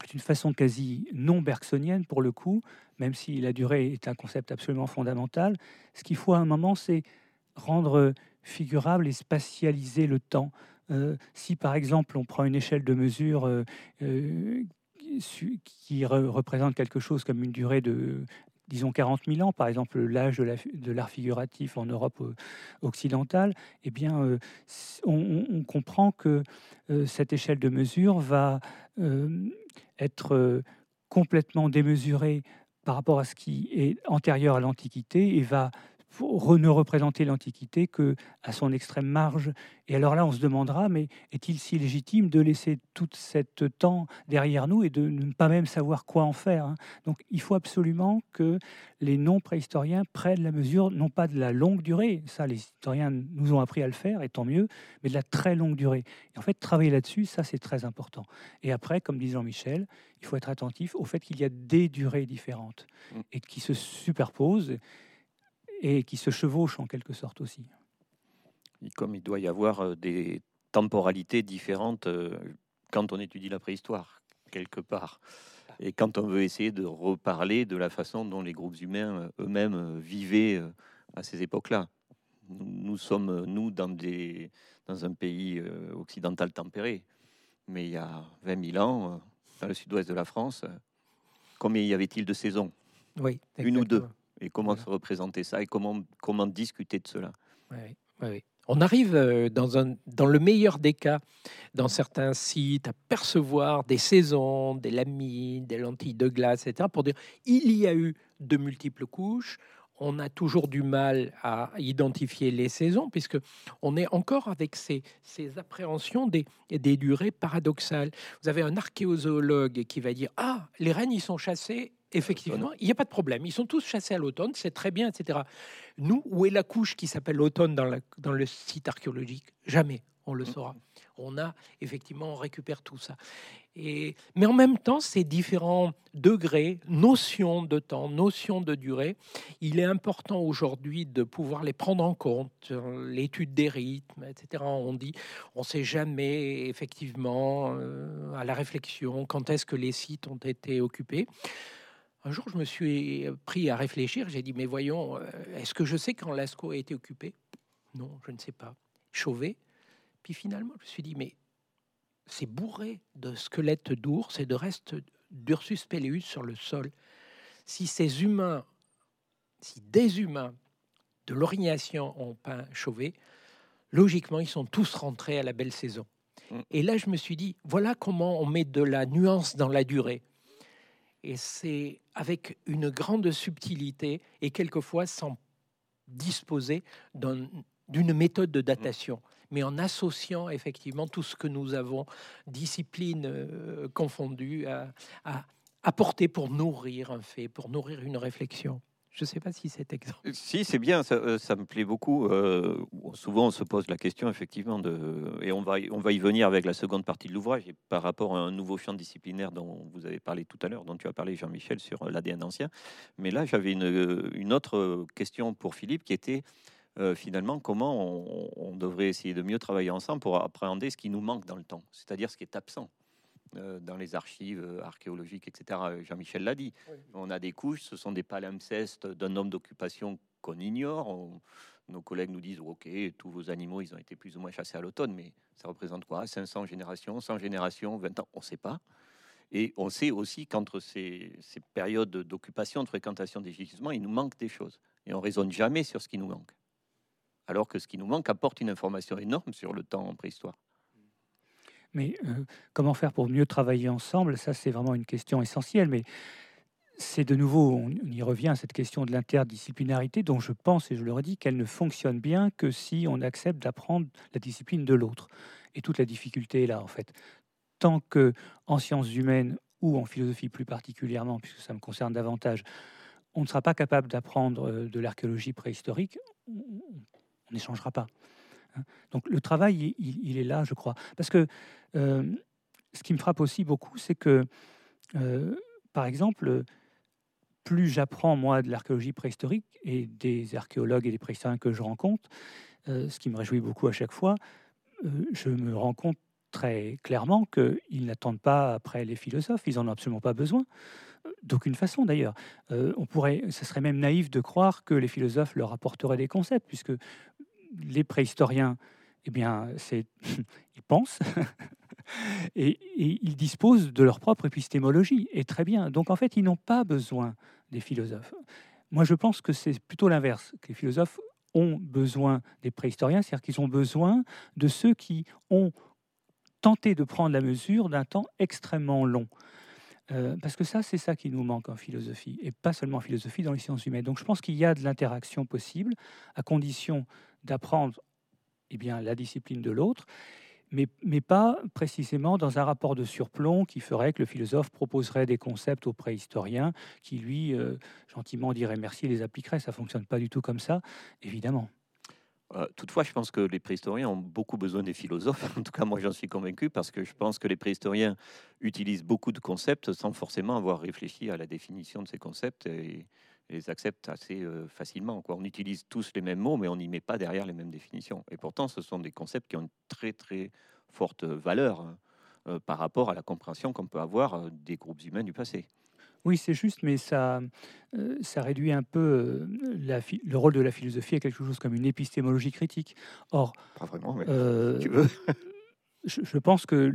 S3: c'est façon quasi non bergsonienne, pour le coup, même si la durée est un concept absolument fondamental. Ce qu'il faut à un moment, c'est rendre figurable et spatialiser le temps. Euh, si par exemple on prend une échelle de mesure euh, qui représente quelque chose comme une durée de, disons 40 000 ans, par exemple l'âge de l'art figuratif en Europe euh, occidentale, eh bien, euh, on, comprend que euh, cette échelle de mesure va être complètement démesurée par rapport à ce qui est antérieur à l'Antiquité et va ne représenter l'Antiquité que à son extrême marge. Et alors là, on se demandera, mais est-il si légitime de laisser tout cet temps derrière nous et de ne pas même savoir quoi en faire hein? Donc il faut absolument que les non-préhistoriens prennent la mesure, non pas de la longue durée, ça les historiens nous ont appris à le faire, et tant mieux, mais de la très longue durée. Et en fait, travailler là-dessus, ça c'est très important. Et après, comme dit Jean-Michel, il faut être attentif au fait qu'il y a des durées différentes mmh. et qui se superposent et qui se chevauchent en quelque sorte aussi.
S1: comme il doit y avoir euh, des temporalités différentes euh, quand on étudie la préhistoire, quelque part. Et quand on veut essayer de reparler de la façon dont les groupes humains euh, eux-mêmes vivaient à ces époques-là. Nous sommes, nous, dans, des, dans un pays occidental tempéré. Mais il y a 20 000 ans, dans le sud-ouest de la France, combien y avait-il de saisons?
S2: Oui,
S1: Une ou deux et comment se représenter ça et comment, comment discuter de cela?
S2: On arrive euh, dans, un, dans le meilleur des cas, dans certains sites, à percevoir des saisons, des lamines, des lentilles de glace, etc., pour dire il y a eu de multiples couches. On a toujours du mal à identifier les saisons, puisque on est encore avec ces, ces appréhensions des, des durées paradoxales. Vous avez un archéozoologue qui va dire Ah, les rennes, ils sont chassés Effectivement, il n'y a pas de problème. Ils sont tous chassés à l'automne, c'est très bien, etc. Nous, où est la couche qui s'appelle l'automne dans, dans le site archéologique? Jamais, on le mmh. saura. On a effectivement, on récupère tout ça. Et, mais en même temps, ces différents degrés, notions de temps, notions de durée, il est important aujourd'hui de pouvoir les prendre en compte. L'étude des rythmes, etc. On dit, on ne sait jamais effectivement euh, à la réflexion quand est-ce que les sites ont été occupés. Un jour, je me suis pris à réfléchir. J'ai dit, mais voyons, euh, est-ce que je sais quand Lascaux a été occupé? Non, je ne sais pas. Chauvet. Puis finalement, je me suis dit, mais c'est bourré de squelettes d'ours et de restes d'Ursus pelleus sur le sol. Si ces humains, si des humains de l'orignation ont peint Chauvet, logiquement, ils sont tous rentrés à la belle saison. Mm. Et là, je me suis dit, voilà comment on met de la nuance dans la durée. Et c'est avec une grande subtilité et quelquefois sans disposer d'une méthode de datation, mais en associant effectivement tout ce que nous avons, disciplines euh, confondues, à, à apporter pour nourrir un fait, pour nourrir une réflexion. Je ne sais pas si c'est exemple. Euh,
S1: si, c'est bien, ça, euh, me plaît beaucoup. Euh, souvent, on se pose la question, effectivement, de, et on va, on va y venir avec la seconde partie de l'ouvrage, par rapport à un nouveau champ disciplinaire dont vous avez parlé tout à l'heure, dont tu as parlé, Jean-Michel, sur l'ADN ancien. Mais là, j'avais une, une, autre question pour Philippe, qui était finalement comment on devrait essayer de mieux travailler ensemble pour appréhender ce qui nous manque dans le temps, c'est-à-dire ce qui est absent. Euh, dans les archives euh, archéologiques, etc. Euh, Jean-Michel l'a dit. On a des couches, ce sont des palimpsestes d'un homme d'occupation qu'on ignore. nos collègues nous disent, OK, tous vos animaux, ils ont été plus ou moins chassés à l'automne, mais ça représente quoi? 500 générations, 100 générations, 20 ans? On ne sait pas. Et on sait aussi qu'entre ces, ces périodes d'occupation, de fréquentation des gisements, il nous manque des choses. Et on raisonne jamais sur ce qui nous manque. Alors que ce qui nous manque apporte une information énorme sur le temps en préhistoire.
S3: Mais euh, comment faire pour mieux travailler ensemble? Ça, c'est vraiment une question essentielle. Mais c'est de nouveau, on, y revient à cette question de l'interdisciplinarité, dont je pense, et je le redis, qu'elle ne fonctionne bien que si on accepte d'apprendre la discipline de l'autre. Et toute la difficulté est là, en fait. Tant que en sciences humaines ou en philosophie plus particulièrement, puisque ça me concerne davantage, on ne sera pas capable d'apprendre euh, de l'archéologie préhistorique, on n'échangera pas. Donc le travail, il, est là, je crois. Parce que euh, ce qui me frappe aussi beaucoup, c'est que, euh, par exemple, plus j'apprends, moi, de l'archéologie préhistorique et des archéologues et des préhistoriens que je rencontre, ce qui me réjouit beaucoup à chaque fois, je me rends compte très clairement qu'ils n'attendent pas après les philosophes, ils n'en ont absolument pas besoin, d'aucune façon d'ailleurs. Euh, on pourrait, ce serait même naïf de croire que les philosophes leur apporteraient des concepts, puisque les préhistoriens, eh bien, ils pensent et, ils disposent de leur propre épistémologie, et très bien. Donc en fait, ils n'ont pas besoin des philosophes. Moi, je pense que c'est plutôt l'inverse, que les philosophes ont besoin des préhistoriens, c'est-à-dire qu'ils ont besoin de ceux qui ont tenter de prendre la mesure d'un temps extrêmement long. Euh, parce que ça, c'est ça qui nous manque en philosophie, et pas seulement en philosophie, dans les sciences humaines. Donc je pense qu'il y a de l'interaction possible, à condition d'apprendre eh bien, la discipline de l'autre, mais, mais pas précisément dans un rapport de surplomb qui ferait que le philosophe proposerait des concepts aux préhistoriens, qui lui, euh, gentiment dirait merci et les appliquerait. Ça fonctionne pas du tout comme ça, évidemment.
S1: Euh, toutefois, je pense que les préhistoriens ont beaucoup besoin des philosophes. En tout cas, moi, j'en suis convaincu parce que je pense que les préhistoriens utilisent beaucoup de concepts sans forcément avoir réfléchi à la définition de ces concepts et, les acceptent assez euh, facilement. Quoi. On utilise tous les mêmes mots, mais on n'y met pas derrière les mêmes définitions. Et pourtant, ce sont des concepts qui ont une très très forte valeur hein, euh, par rapport à la compréhension qu'on peut avoir des groupes humains du passé.
S3: Oui, c'est juste, mais ça, euh, ça réduit un peu euh, la le rôle de la philosophie à quelque chose comme une épistémologie critique. Or,
S1: pas vraiment, mais euh, tu veux.
S3: je, je, pense que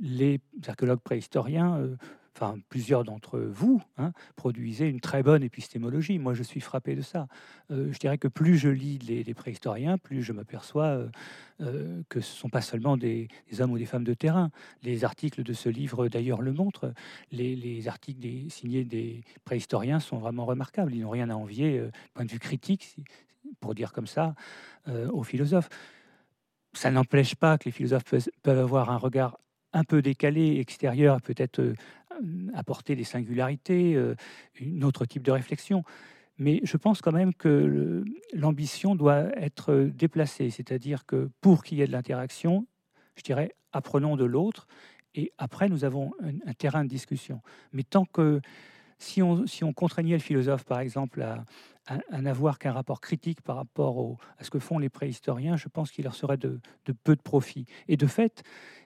S3: les archéologues préhistoriens enfin plusieurs d'entre vous, hein, produisaient une très bonne épistémologie. Moi, je suis frappé de ça. Euh, je dirais que plus je lis les, préhistoriens, plus je m'aperçois euh, euh, que ce ne sont pas seulement des, hommes ou des femmes de terrain. Les articles de ce livre, d'ailleurs, le montrent. Les, articles signés des préhistoriens sont vraiment remarquables. Ils n'ont rien à envier, du point de vue critique, pour dire comme ça, aux philosophes. Ça n'empêche pas que les philosophes peuvent avoir un regard un peu décalé, extérieur, peut-être apporter des singularités, euh, un autre type de réflexion. Mais je pense quand même que l'ambition doit être déplacée, c'est-à-dire que pour qu'il y ait de l'interaction, je dirais, apprenons de l'autre, et après nous avons un, terrain de discussion. Mais tant que si on, si on contraignait le philosophe, par exemple, à, n'avoir qu'un rapport critique par rapport à ce que font les préhistoriens, je pense qu'il leur serait de, de, peu de profit. Et de fait,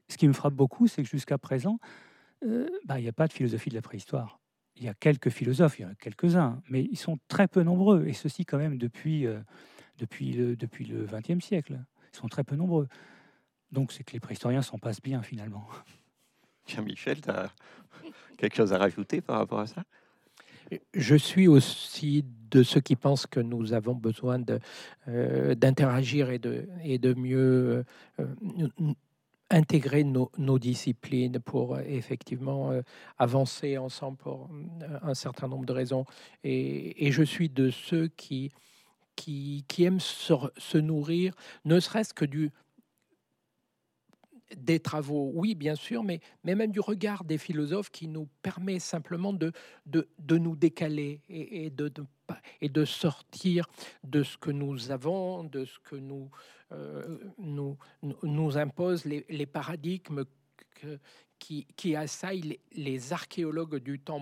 S3: ce qui me frappe beaucoup, c'est que jusqu'à présent, euh, bah, il n'y a pas de philosophie de la préhistoire. Il y a quelques philosophes, il y en a quelques-uns, mais ils sont très peu nombreux, et ceci quand même depuis, euh, depuis, le, depuis le XXe siècle. Ils sont très peu nombreux. Donc c'est que les préhistoriens s'en passent bien finalement.
S1: Jean-Michel, tu as quelque chose à rajouter par rapport à ça?
S2: Je suis aussi de ceux qui pensent que nous avons besoin euh, d'interagir et, de, et de mieux intégrer nos, disciplines pour euh, effectivement euh, avancer ensemble pour euh, un certain nombre de raisons. Et, je suis de ceux qui, qui, aiment se, nourrir, ne serait-ce que du, des travaux, oui, bien sûr, mais, même du regard des philosophes qui nous permet simplement de, de, nous décaler et, de, et de sortir de ce que nous avons, de ce que nous, euh, nous, nous imposent les, paradigmes qui, assaillent les, archéologues du temps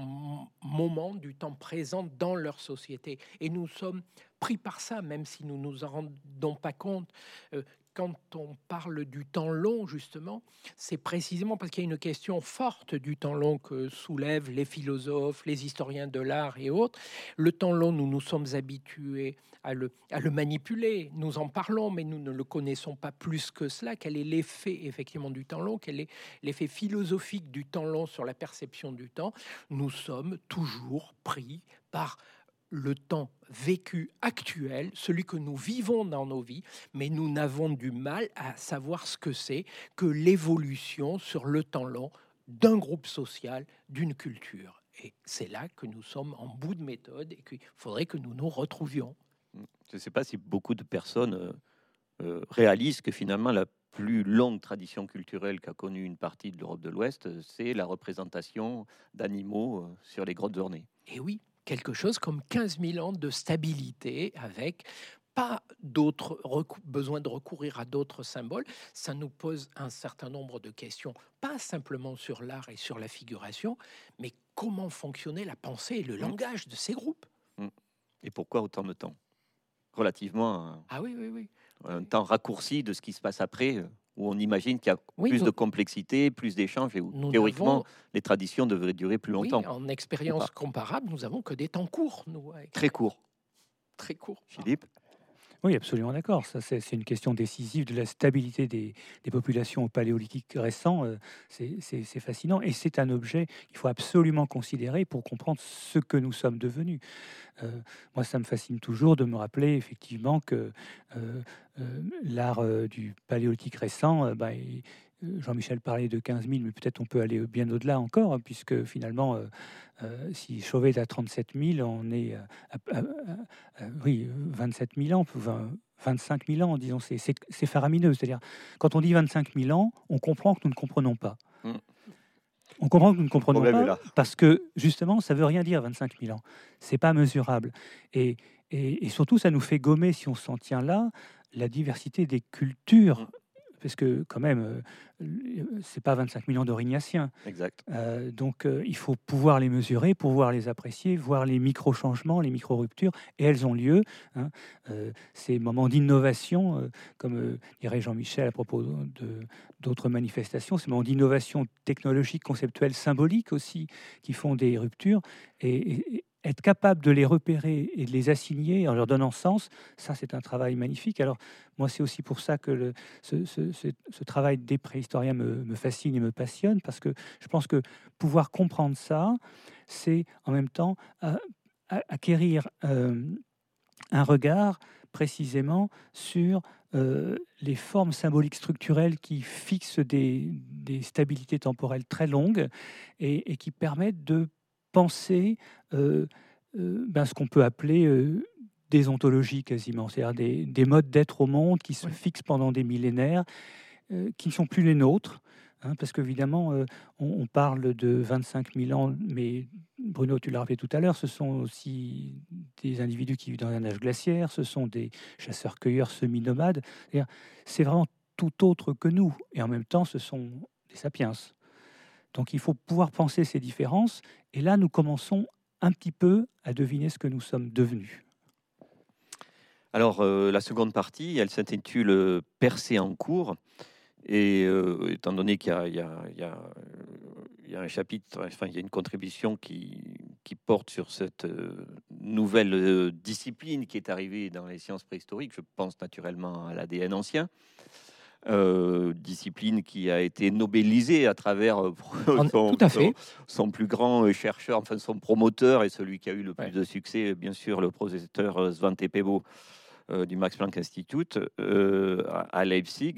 S2: moment, du temps présent dans leur société. Et nous sommes pris par ça, même si nous nous en rendons pas compte. Euh, quand on parle du temps long, justement, c'est précisément parce qu'il y a une question forte du temps long que soulèvent les philosophes, les historiens de l'art et autres. Le temps long, nous nous sommes habitués à le, manipuler. Nous en parlons, mais nous ne le connaissons pas plus que cela. Quel est l'effet effectivement du temps long? Quel est l'effet philosophique du temps long sur la perception du temps? Nous sommes toujours pris par le temps vécu actuel, celui que nous vivons dans nos vies, mais nous n'avons du mal à savoir ce que c'est que l'évolution sur le temps long d'un groupe social, d'une culture. Et c'est là que nous sommes en bout de méthode et qu'il faudrait que nous nous retrouvions.
S1: Je ne sais pas si beaucoup de personnes euh, euh, réalisent que finalement la plus longue tradition culturelle qu'a connue une partie de l'Europe de l'Ouest, c'est la représentation d'animaux euh, sur les grottes ornées.
S2: Et oui, quelque chose comme 15 000 ans de stabilité avec pas d'autres besoin de recourir à d'autres symboles, ça nous pose un certain nombre de questions, pas simplement sur l'art et sur la figuration, mais comment fonctionnait la pensée et le mmh. langage de ces groupes.
S1: Mmh. Et pourquoi autant de temps? Relativement
S2: ah oui, oui, oui.
S1: un temps raccourci de ce qui se passe après, euh, où on imagine qu'il y a plus de complexité, plus d'échanges, et où théoriquement les traditions devraient durer plus longtemps.
S2: en expérience comparable, nous avons que des temps courts, nous.
S1: Très courts.
S2: Très courts.
S1: Philippe?
S3: Oui, absolument d'accord. C'est une question décisive de la stabilité des, populations au paléolithique récent. Euh, c'est fascinant et c'est un objet qu'il faut absolument considérer pour comprendre ce que nous sommes devenus. Euh, moi, ça me fascine toujours de me rappeler effectivement que euh, l'art du paléolithique récent, bah, Jean-Michel parlait de 15 000, mais peut-être on peut aller bien au-delà encore, puisque finalement, euh, euh, si Chauvet est à 37 000, on est à, oui, 27 000 ans, 25 000 ans, disons, c'est faramineux. C'est-à-dire, quand on dit 25 000 ans, on comprend que nous ne comprenons pas. Mm. On comprend que nous ne comprenons pas parce que justement, ça veut rien dire 25 000 ans. C'est pas mesurable. Et, et, surtout, ça nous fait gommer, si on s'en tient là, la diversité des cultures. Parce que quand même, euh, c'est pas 25 millions d'orignatiens.
S1: Exact.
S3: Euh, donc euh, il faut pouvoir les mesurer, pouvoir les apprécier, voir les micro-changements, les micro-ruptures, et elles ont lieu. Hein. ces moments d'innovation, comme dirait Jean-Michel à propos de d'autres manifestations, ces moments d'innovation technologique, conceptuelle, symbolique aussi, qui font des ruptures. et, être capable de les repérer et de les assigner en leur donnant sens, ça c'est un travail magnifique. Alors moi c'est aussi pour ça que le, ce, travail des préhistoriens me, fascine et me passionne, parce que je pense que pouvoir comprendre ça, c'est en même temps euh, acquérir euh, un regard précisément sur euh, les formes symboliques structurelles qui fixent des, stabilités temporelles très longues et, et qui permettent de penser euh, euh, ben, ce qu'on peut appeler euh, des ontologies quasiment, c'est-à-dire des, des, modes d'être au monde qui se fixent pendant des millénaires, qui ne sont plus les nôtres. Hein, parce qu'évidemment, on, parle de 25 000 ans, mais Bruno, tu l'as rappelé tout à l'heure, ce sont aussi des individus qui vivent dans un âge glaciaire, ce sont des chasseurs-cueilleurs semi-nomades. C'est vraiment tout autre que nous, et en même temps, ce sont des sapiens. Donc il faut pouvoir penser ces différences. Et là, nous commençons un petit peu à deviner ce que nous sommes devenus.
S1: Alors, euh, la seconde partie, elle s'intitule euh, Percée en cours. Et euh, étant donné qu'il y, a un chapitre, enfin, il y a une contribution qui, qui porte sur cette nouvelle discipline qui est arrivée dans les sciences préhistoriques, je pense naturellement à l'ADN ancien. Euh, discipline qui a été nobelisée à travers euh,
S2: son, Tout à fait.
S1: Son, plus grand euh, chercheur, enfin son promoteur et celui qui a eu le plus de succès, bien sûr, le professeur Svante Pebo du Max Planck Institute à Leipzig.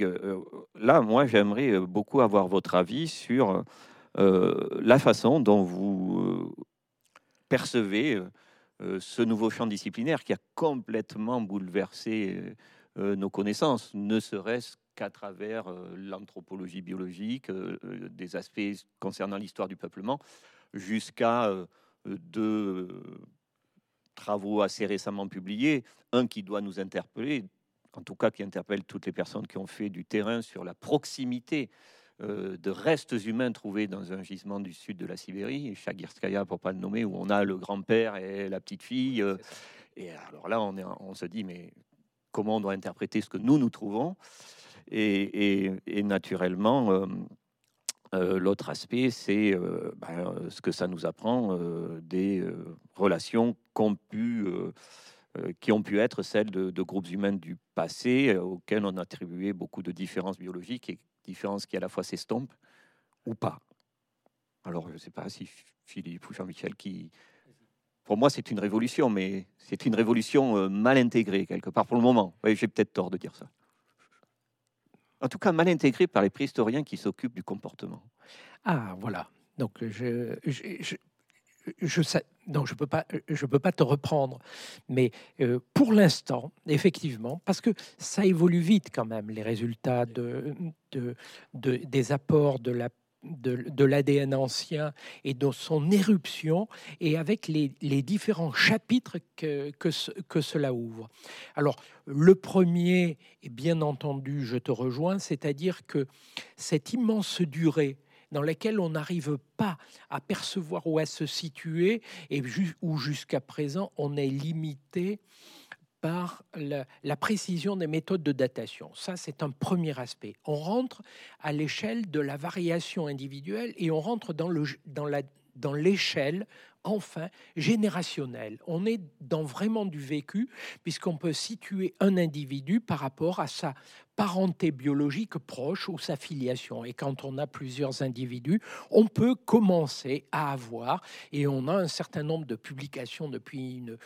S1: là, moi, j'aimerais beaucoup avoir votre avis sur la façon dont vous percevez ce nouveau champ disciplinaire qui a complètement bouleversé nos connaissances, ne serait-ce à travers euh, l'anthropologie biologique, euh, euh, des aspects concernant l'histoire du peuplement, jusqu'à deux travaux assez récemment publiés, un qui doit nous interpeller, en tout cas qui interpelle toutes les personnes qui ont fait du terrain sur la proximité de restes humains trouvés dans un gisement du sud de la Sibérie, Chagirskaya pour pas le nommer, où on a le grand-père et la petite fille. et alors là, on, est, on se dit, mais comment on doit interpréter ce que nous nous trouvons? Et, naturellement, euh, euh, l'autre aspect, c'est euh, ben, ce que ça nous apprend des relations qui ont pu être celles de, groupes humains du passé auxquels on a attribué beaucoup de différences biologiques et différences qui à la fois s'estompent ou pas. Alors, je ne sais pas si Philippe ou Jean-Michel pour moi, c'est une révolution, mais c'est une révolution mal intégrée quelque part pour le moment. Oui, j'ai peut-être tort de dire ça. En tout cas, mal intégrée par les préhistoriens qui s'occupent du comportement.
S2: Ah, voilà. Donc, je, je, je, sais, non, je ne peux, pas, je peux pas te reprendre. Mais euh, pour l'instant, effectivement, parce que ça évolue vite quand même, les résultats de, de des apports de la de, l'ADN ancien et de son éruption et avec les, différents chapitres que, que, que, cela ouvre. Alors, le premier, et bien entendu, je te rejoins, c'est-à-dire que cette immense durée dans laquelle on n'arrive pas à percevoir où à se situer et où jusqu'à présent on est limité par la, précision des méthodes de datation. Ça, c'est un premier aspect. On rentre à l'échelle de la variation individuelle et on rentre dans, l'échelle enfin générationnelle. On est dans vraiment du vécu puisqu'on peut situer un individu par rapport à sa parenté biologique proche ou sa filiation. Et quand on a plusieurs individus, on peut commencer à avoir, et on a un certain nombre de publications depuis une,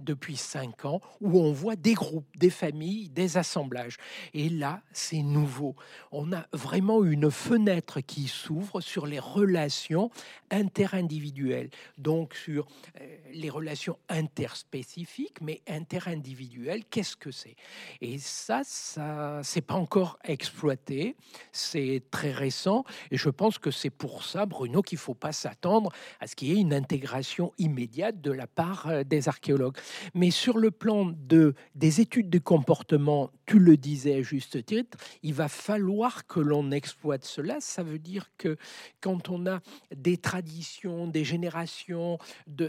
S2: depuis cinq ans où on voit des groupes, des familles, des assemblages. Et là, c'est nouveau. On a vraiment une fenêtre qui s'ouvre sur les relations interindividuelles, donc sur euh, les relations interspécifiques, mais interindividuelles. Qu'est-ce que c'est? Et ça, ça, c'est pas encore exploité. C'est très récent, et je pense que c'est pour ça, Bruno, qu'il faut pas s'attendre à ce qu'il y ait une intégration immédiate de la part euh, des archéologues. Mais sur le plan de, des études de comportement, tu le disais à juste titre, il va falloir que l'on exploite cela. Ça veut dire que quand on a des traditions, des générations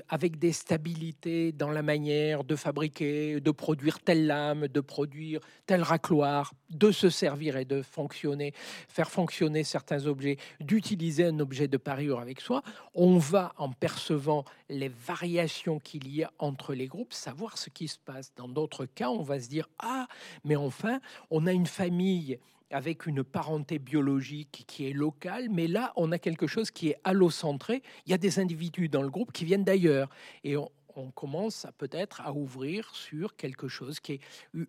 S2: avec des stabilités dans la manière de fabriquer, de produire telle lame, de produire tel racloir, de se servir et de fonctionner, faire fonctionner certains objets, d'utiliser un objet de parure avec soi, on va en percevant les variations qu'il y a entre les groupes savoir ce qui se passe. Dans d'autres cas, on va se dire ah, mais enfin, on a une famille avec une parenté biologique qui est locale, mais là, on a quelque chose qui est allocentré. Il y a des individus dans le groupe qui viennent d'ailleurs, et on, commence peut-être à ouvrir sur quelque chose qui est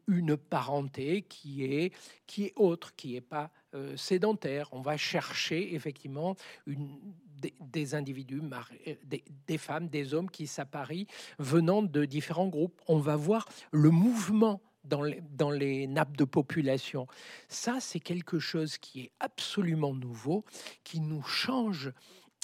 S2: une parenté qui est, qui est autre, qui n'est pas euh, sédentaire. On va chercher effectivement une, des, individus, euh, des, femmes, des hommes qui s'apparient venant de différents groupes. On va voir le mouvement dans les, dans les, nappes de population. Ça, c'est quelque chose qui est absolument nouveau, qui nous change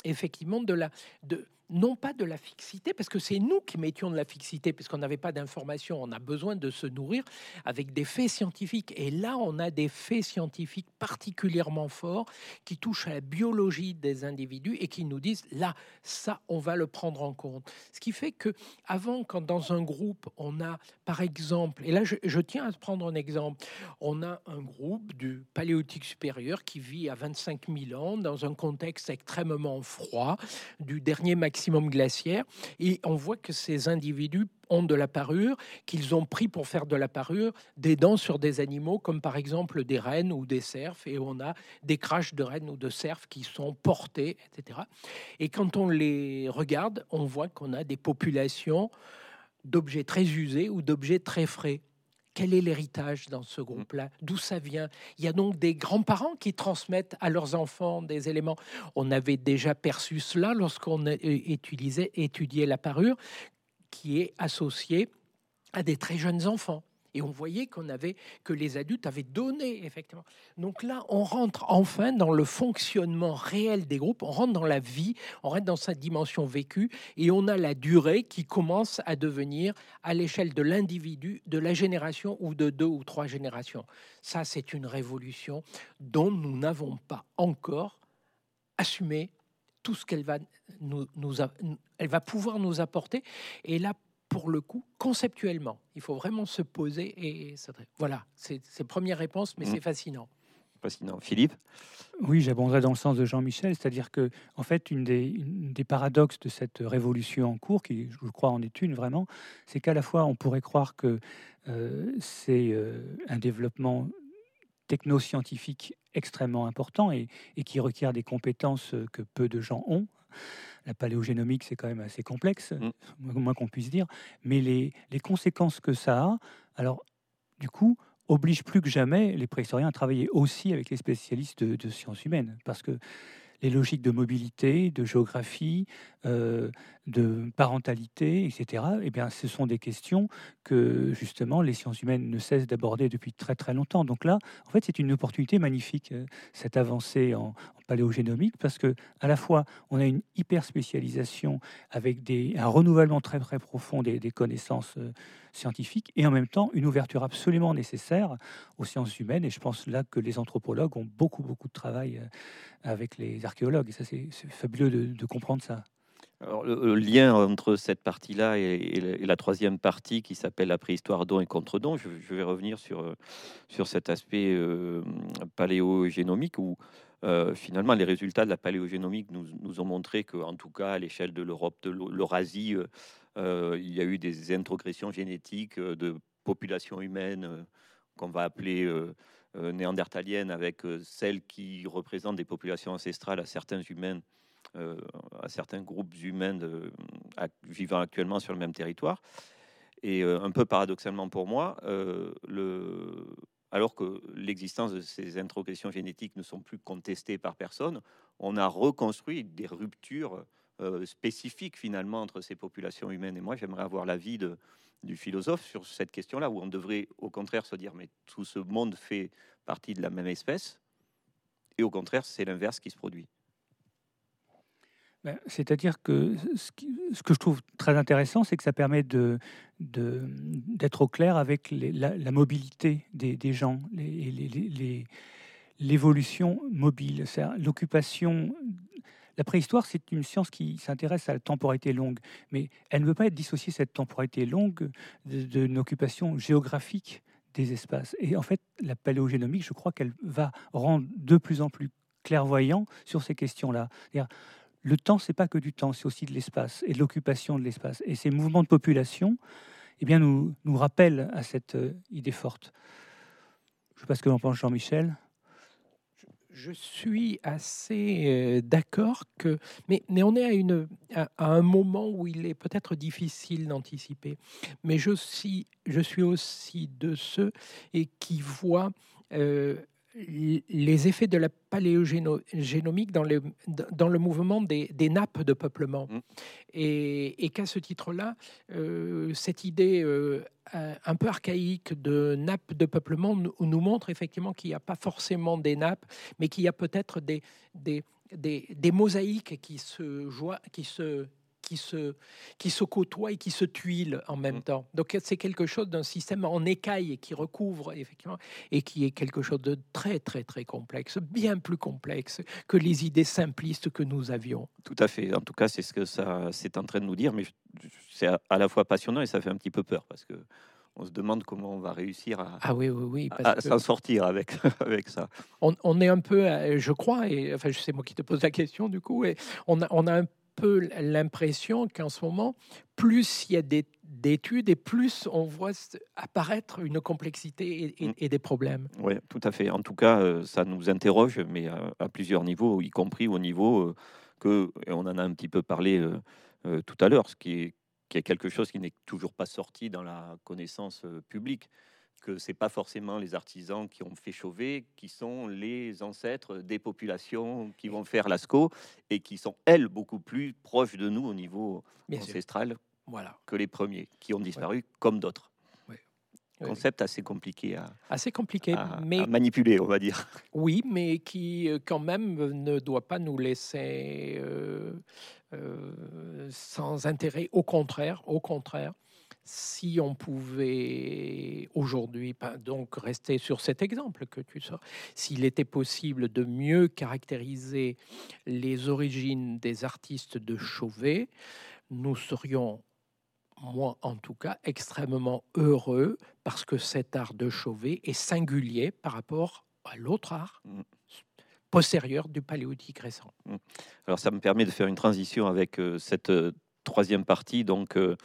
S2: effectivement de la, de, non pas de la fixité, parce que c'est nous qui mettions de la fixité, puisqu'on n'avait pas d'informations, on a besoin de se nourrir avec des faits scientifiques. Et là, on a des faits scientifiques particulièrement forts qui touchent à la biologie des individus et qui nous disent, là, ça, on va le prendre en compte. Ce qui fait que avant, quand dans un groupe, on a, par exemple, et là, je, tiens à prendre un exemple, on a un groupe du Paléolithique supérieur qui vit à 25 000 ans dans un contexte extrêmement froid du dernier maximum maximum glaciaire. Et on voit que ces individus ont de la parure, qu'ils ont pris pour faire de la parure des dents sur des animaux, comme par exemple des rennes ou des cerfs, et on a des craches de rennes ou de cerfs qui sont portés, etc. Et quand on les regarde, on voit qu'on a des populations d'objets très usés ou d'objets très frais. Quel est l'héritage dans ce mmh. groupe-là? D'où ça vient? Il y a donc des grands-parents qui transmettent à leurs enfants des éléments. On avait déjà perçu cela lorsqu'on utilisait, étudiait la parure, qui est associée à des très jeunes enfants. Et on voyait qu'on avait que les adultes avaient donné effectivement. Donc là, on rentre enfin dans le fonctionnement réel des groupes, on rentre dans la vie, on rentre dans sa dimension vécue, et on a la durée qui commence à devenir à l'échelle de l'individu, de la génération ou de deux ou trois générations. Ça, c'est une révolution dont nous n'avons pas encore assumé tout ce qu'elle va nous, elle va pouvoir nous apporter. Et là, pour le coup, conceptuellement. Il faut vraiment se poser et voilà, c'est première réponse, mais mmh. c'est fascinant.
S1: Fascinant. Philippe?
S3: Oui, j'abonderai dans le sens de Jean-Michel, c'est-à-dire que, en fait, une des, des, paradoxes de cette révolution en cours, qui je crois en est une vraiment, c'est qu'à la fois on pourrait croire que euh, c'est euh, un développement technoscientifique extrêmement important et, qui requiert des compétences que peu de gens ont. La paléogénomique, c'est quand même assez complexe, mmh. moins qu'on puisse dire. Mais les, les, conséquences que ça a, alors, du coup, oblige plus que jamais les préhistoriens à travailler aussi avec les spécialistes de, de sciences humaines. Parce que les logiques de mobilité, de géographie, euh, de parentalité, etc., eh bien, ce sont des questions que justement les sciences humaines ne cessent d'aborder depuis très très longtemps. Donc là, en fait, c'est une opportunité magnifique, euh, cette avancée en, paléogénomique, parce que à la fois on a une hyper spécialisation avec un renouvellement très très profond des, connaissances euh, scientifiques, et en même temps une ouverture absolument nécessaire aux sciences humaines. Et je pense là que les anthropologues ont beaucoup beaucoup de travail avec les archéologues. Et ça, c'est fabuleux de comprendre ça.
S1: Alors, le, lien entre cette partie-là et, la troisième partie qui s'appelle la préhistoire don et contre-don, je, vais revenir sur, euh, sur cet aspect euh, paléogénomique où euh, finalement les résultats de la paléogénomique nous, ont montré qu'en tout cas à l'échelle de l'Europe, de l'Eurasie, il y a eu des introgressions génétiques de populations humaines qu'on va appeler néandertaliennes avec celles qui représentent des populations ancestrales à certains humains euh, à certains groupes humains vivant actuellement sur le même territoire. Et euh, un peu paradoxalement pour moi, euh, le, alors que l'existence de ces introgressions génétiques ne sont plus contestées par personne, on a reconstruit des ruptures spécifiques finalement entre ces populations humaines. Et moi, j'aimerais avoir l'avis du philosophe sur cette question-là, où on devrait au contraire se dire, mais tout ce monde fait partie de la même espèce, et au contraire, c'est l'inverse qui se produit.
S3: Ben, c'est-à-dire que ce, que je trouve très intéressant, c'est que ça permet d'être au clair avec la, mobilité des, gens, l'évolution mobile, l'occupation. La préhistoire, c'est une science qui s'intéresse à la temporalité longue, mais elle ne veut pas être dissociée, cette temporalité longue, d'une occupation géographique des espaces. Et en fait, la paléogénomique, je crois qu'elle va rendre de plus en plus clairvoyant sur ces questions-là le temps, c'est pas que du temps, c'est aussi de l'espace et de l'occupation de l'espace. Et ces mouvements de population, eh bien, nous, nous rappellent à cette euh, idée forte. Je ne sais pas ce que l'on pense, Jean-Michel.
S2: Je suis assez euh, d'accord que, mais, on est à, un moment où il est peut-être difficile d'anticiper. Mais je suis, je suis aussi de ceux et qui voient euh, les effets de la paléogénomique dans le, dans le mouvement des, nappes de peuplement. Mmh. Et, qu'à ce titre-là, euh, cette idée euh, un peu archaïque de nappes de peuplement nous, nous montre effectivement qu'il n'y a pas forcément des nappes, mais qu'il y a peut-être des, des, des, mosaïques qui se, joient, qui se qui se, qui se côtoient et qui se tuilent en même mm. temps. Donc c'est quelque chose d'un système en écaille qui recouvre effectivement et qui est quelque chose de très très très complexe, bien plus complexe que les idées simplistes que nous avions.
S1: Tout à fait. En tout cas, c'est ce que ça c'est en train de nous dire, mais c'est à la fois passionnant et ça fait un petit peu peur parce que on se demande comment on va réussir à,
S2: ah oui, oui,
S1: oui, à, s'en sortir avec, avec ça.
S2: On, on, est un peu, euh, je crois, et enfin, sais moi qui te pose la question du coup, et on a, on a un peu l'impression qu'en ce moment, plus il y a d'études et plus on voit apparaître une complexité et, mm. des problèmes.
S1: Oui, tout à fait. En tout cas, euh, ça nous interroge, mais à, plusieurs niveaux, y compris au niveau euh, que, et on en a un petit peu parlé euh, tout à l'heure, ce qui est, qui est quelque chose qui n'est toujours pas sorti dans la connaissance publique que c'est pas forcément les artisans qui ont fait Chauvet qui sont les ancêtres des populations qui vont faire Lascaux et qui sont elles beaucoup plus proches de nous au niveau ancestral voilà. que les premiers qui ont disparu comme d'autres. Concept assez compliqué à,
S2: assez compliqué,
S1: mais manipuler, on va dire.
S2: Oui, mais qui euh, quand même ne doit pas nous laisser euh, euh, sans intérêt. Au contraire, au contraire, si on pouvait aujourd'hui, donc rester sur cet exemple que tu sors, s'il était possible de mieux caractériser les origines des artistes de Chauvet, nous serions, moi en tout cas, extrêmement heureux parce que cet art de Chauvet est singulier par rapport à l'autre art. Mm. postérieur du paléolithique récent. Mm.
S1: Alors ça me permet de faire une transition avec euh, cette euh, troisième partie, donc euh,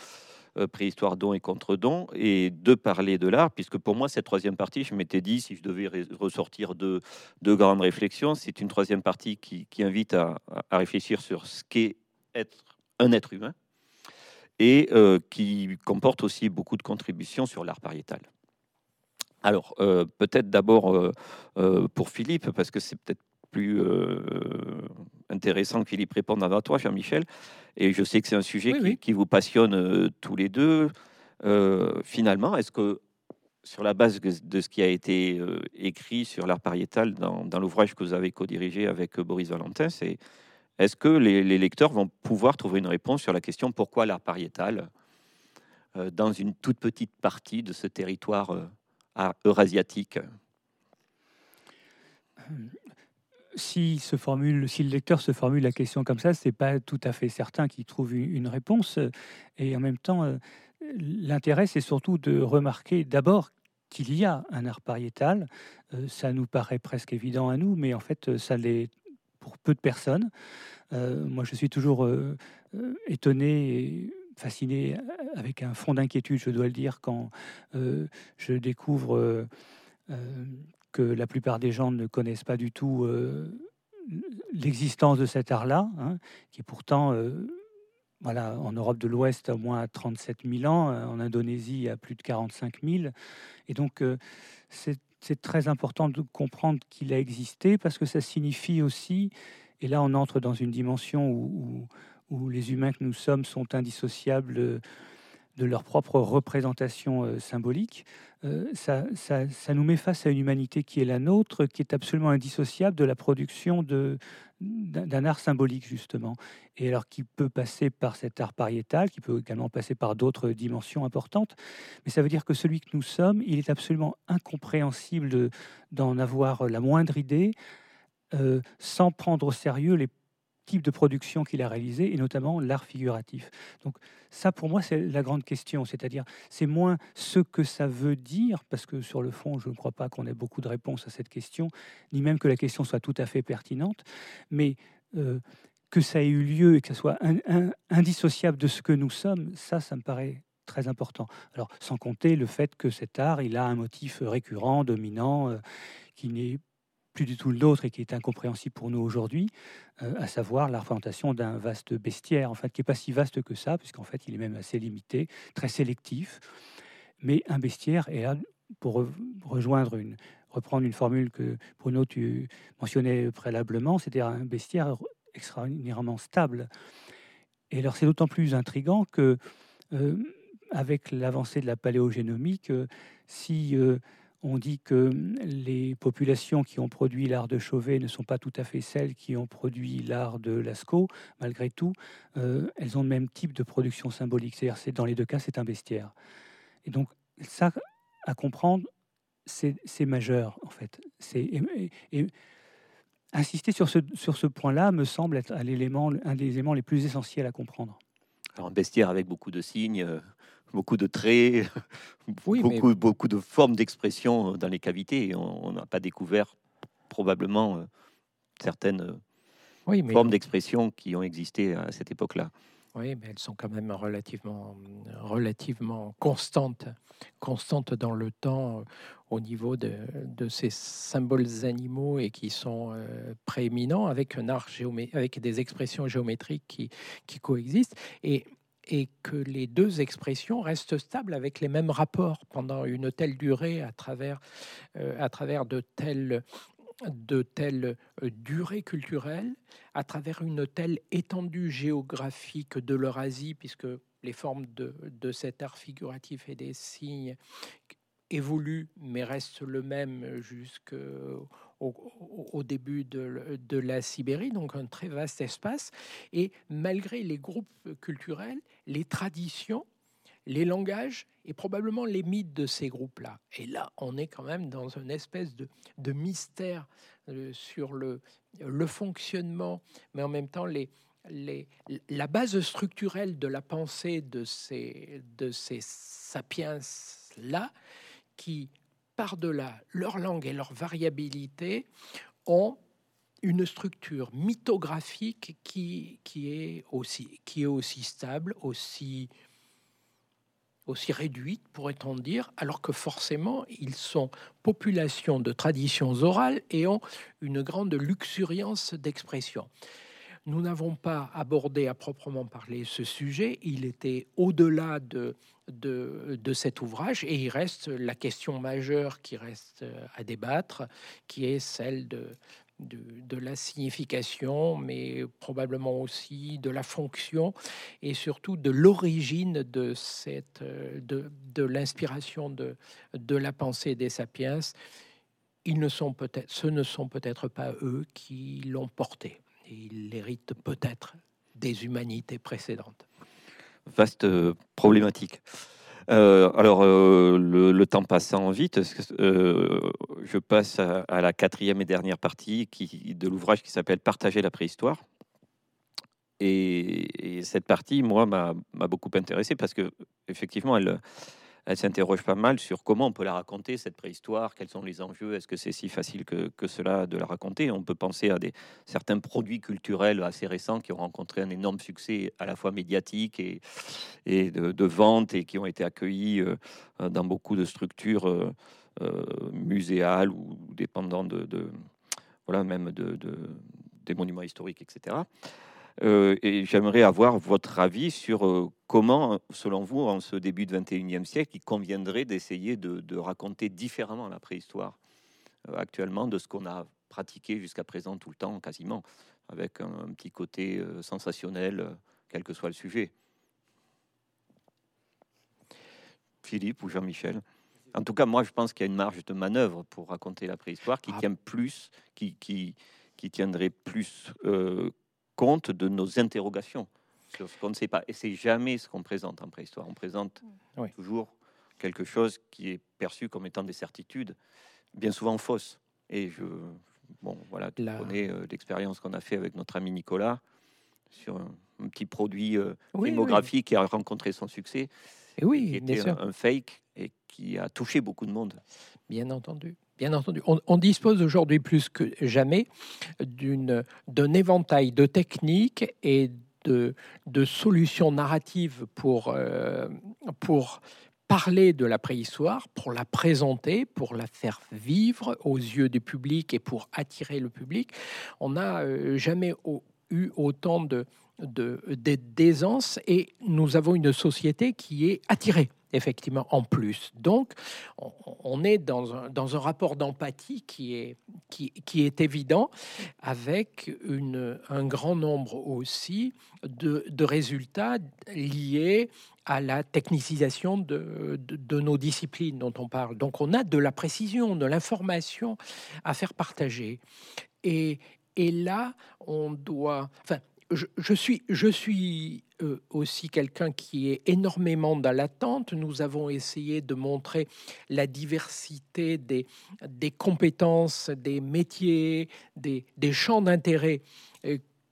S1: préhistoire, don et contre-don, et de parler de l'art, puisque pour moi, cette troisième partie, je m'étais dit, si je devais ressortir de deux grandes réflexions, c'est une troisième partie qui, invite à, réfléchir sur ce qu'est être un être humain, et qui comporte aussi beaucoup de contributions sur l'art pariétal. Alors, peut-être d'abord pour Philippe, parce que c'est peut-être plus intéressant que Philippe réponde avant toi, Jean-Michel. Et je sais que c'est un sujet qui, vous passionne tous les deux. finalement, est-ce que sur la base de ce qui a été écrit sur l'art pariétal dans, l'ouvrage que vous avez co-dirigé avec Boris Valentin, c'est est-ce que les, lecteurs vont pouvoir trouver une réponse sur la question pourquoi l'art pariétal dans une toute petite partie de ce territoire eurasiatique?
S3: Si, le lecteur se formule la question comme ça, c'est pas tout à fait certain qu'il trouve une réponse. Et en même temps, euh, l'intérêt, c'est surtout de remarquer d'abord qu'il y a un art pariétal. Euh, ça nous paraît presque évident à nous, mais en fait, ça l'est pour peu de personnes. Euh, moi, je suis toujours étonné et fasciné avec un fond d'inquiétude, je dois le dire, quand je découvre que la plupart des gens ne connaissent pas du tout euh, l'existence de cet art-là, hein, qui est pourtant, euh, voilà, en Europe de l'Ouest, à moins 37 000 ans, euh, en Indonésie, à plus de 45 000. Et donc, c'est très important de comprendre qu'il a existé parce que ça signifie aussi, et là on entre dans une dimension où, où les humains que nous sommes sont indissociables de leur propre représentation euh, symbolique, euh, ça, ça, nous met face à une humanité qui est la nôtre, qui est absolument indissociable de la production d'un art symbolique, justement. Et alors qui peut passer par cet art pariétal, qui peut également passer par d'autres dimensions importantes. Mais ça veut dire que celui que nous sommes, il est absolument incompréhensible d'en avoir la moindre idée, euh, sans prendre au sérieux les type de production qu'il a réalisé, et notamment l'art figuratif. Donc ça, pour moi, c'est la grande question, c'est-à-dire c'est moins ce que ça veut dire, parce que sur le fond, je ne crois pas qu'on ait beaucoup de réponses à cette question, ni même que la question soit tout à fait pertinente, mais euh, que ça ait eu lieu et que ça soit indissociable de ce que nous sommes, ça, ça me paraît très important. Alors, sans compter le fait que cet art, il a un motif récurrent, dominant, euh, qui n'est plus du tout le nôtre et qui est incompréhensible pour nous aujourd'hui, euh, à savoir la représentation d'un vaste bestiaire, en fait, qui n'est pas si vaste que ça, puisqu'en fait, il est même assez limité, très sélectif. Mais un bestiaire, et là, pour rejoindre une, reprendre une formule que Bruno, tu mentionnais préalablement, c'était un bestiaire extraordinairement stable. Et alors, c'est d'autant plus intrigant que, euh, avec l'avancée de la paléogénomique, euh, si on dit que les populations qui ont produit l'art de Chauvet ne sont pas tout à fait celles qui ont produit l'art de Lascaux. Malgré tout, euh, elles ont le même type de production symbolique. C'est-à-dire, c'est dans les deux cas, c'est un bestiaire. Et donc, ça, à comprendre, c'est majeur, en fait. Et, insister sur ce, point-là me semble être un des éléments les plus essentiels à comprendre.
S1: Alors, un bestiaire avec beaucoup de signes, euh, beaucoup de traits, beaucoup, beaucoup de formes d'expression dans les cavités. on n'a pas découvert probablement euh, certaines euh, formes d'expression qui ont existé à cette époque-là.
S2: Oui, mais elles sont quand même relativement, relativement constantes, constantes dans le temps euh, au niveau de, de, ces symboles animaux et qui sont prééminents avec un art géométrique, avec des expressions géométriques qui, qui coexistent. Et et que les deux expressions restent stables avec les mêmes rapports pendant une telle durée à travers, euh, à travers de telles de telles euh, durées culturelles, à travers une telle étendue géographique de l'Eurasie, puisque les formes de, de cet art figuratif et des signes évoluent, mais restent le même jusqu'au au, début de, la Sibérie, donc un très vaste espace. Et malgré les groupes culturels, les traditions, les langages et probablement les mythes de ces groupes-là. Et là, on est quand même dans une espèce de, mystère euh, sur le, fonctionnement, mais en même temps la base structurelle de la pensée de ces sapiens-là, qui par-delà leur langue et leur variabilité, ont une structure mythographique qui, est aussi stable, aussi aussi réduite, pourrait-on dire, alors que forcément, ils sont population de traditions orales et ont une grande luxuriance d'expression. Nous n'avons pas abordé à proprement parler ce sujet, il était au-delà de, de, de, cet ouvrage et il reste la question majeure qui reste à débattre, qui est celle de, de, la signification, mais probablement aussi de la fonction et surtout de l'origine de, cette, de, de l'inspiration de, de la pensée des sapiens. Ils ne sont ce ne sont peut-être pas eux qui l'ont porté. Et ils l'héritent peut-être des humanités précédentes.
S1: Vaste euh, problématique. Euh, alors, euh, le, temps passant vite, je passe à, la quatrième et dernière partie qui, de l'ouvrage qui s'appelle Partager la préhistoire. Et, et cette partie, moi, m'a beaucoup intéressé parce que effectivement, elle, elle s'interroge pas mal sur comment on peut la raconter, cette préhistoire, quels sont les enjeux, est-ce que c'est si facile que, cela de la raconter? On peut penser à des, certains produits culturels assez récents qui ont rencontré un énorme succès à la fois médiatique et, et de, vente et qui ont été accueillis euh, dans beaucoup de structures euh, euh, muséales ou dépendant de, voilà, même de, des monuments historiques, etc. Euh, et j'aimerais avoir votre avis sur euh, comment, selon vous, en ce début de 21e siècle, il conviendrait d'essayer de, raconter différemment la préhistoire euh, actuellement de ce qu'on a pratiqué jusqu'à présent tout le temps, quasiment, avec un, petit côté sensationnel, quel que soit le sujet. Philippe ou Jean-Michel? En tout cas, moi, je pense qu'il y a une marge de manœuvre pour raconter la préhistoire qui ah. tient plus, qui, qui, qui tiendrait plus compte de nos interrogations sur ce qu'on ne sait pas. Et c'est jamais ce qu'on présente en préhistoire. On présente toujours quelque chose qui est perçu comme étant des certitudes, bien souvent fausses. Et je, bon, voilà, tu connais euh, l'expérience qu'on a fait avec notre ami Nicolas sur un, petit produit euh, qui a rencontré son succès.
S2: Et oui,
S1: qui était un, fake et qui a touché beaucoup de monde.
S2: Bien entendu. Bien entendu, on, dispose aujourd'hui plus que jamais d'un éventail de techniques et de, solutions narratives pour, euh, pour parler de la préhistoire, pour la présenter, pour la faire vivre aux yeux du public et pour attirer le public. On n'a euh, jamais eu autant de, d'aisance et nous avons une société qui est attirée effectivement en plus. Donc, on, est dans un, dans un rapport d'empathie qui est, qui, qui, est évident, avec une, un grand nombre aussi de, de, résultats liés à la technicisation de, de, nos disciplines dont on parle. Donc, on a de la précision, de l'information à faire partager. Et, et là, on doit... Enfin, je, suis, je suis euh, aussi quelqu'un qui est énormément dans l'attente. Nous avons essayé de montrer la diversité des, des compétences, des métiers, des, des champs d'intérêt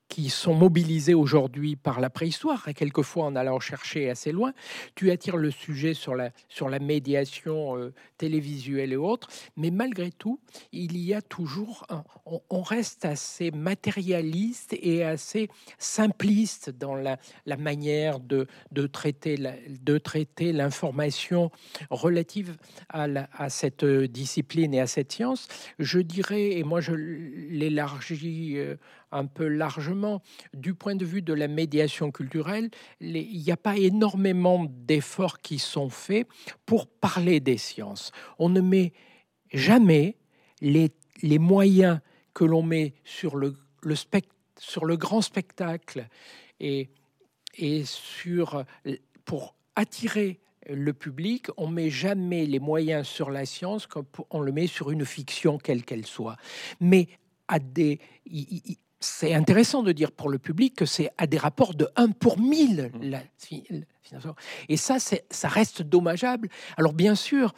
S2: qui sont mobilisés aujourd'hui par la préhistoire, et quelquefois en allant chercher assez loin. Tu attires le sujet sur la, sur la médiation euh, télévisuelle et autres, mais malgré tout, il y a toujours, on, reste assez matérialiste et assez simpliste dans la, manière de, de traiter de traiter l'information relative à, cette discipline et à cette science. Je dirais, et moi je l'élargis euh, un peu largement. Du point de vue de la médiation culturelle, il n'y a pas énormément d'efforts qui sont faits pour parler des sciences. On ne met jamais les, les moyens que l'on met sur le, le, sur le grand spectacle et, et sur, pour attirer le public, on met jamais les moyens sur la science comme on le met sur une fiction quelle qu'elle soit. Mais à des, c'est intéressant de dire pour le public que c'est à des rapports de 1 pour 1000. Mmh. La, et ça, ça reste dommageable. Alors bien sûr,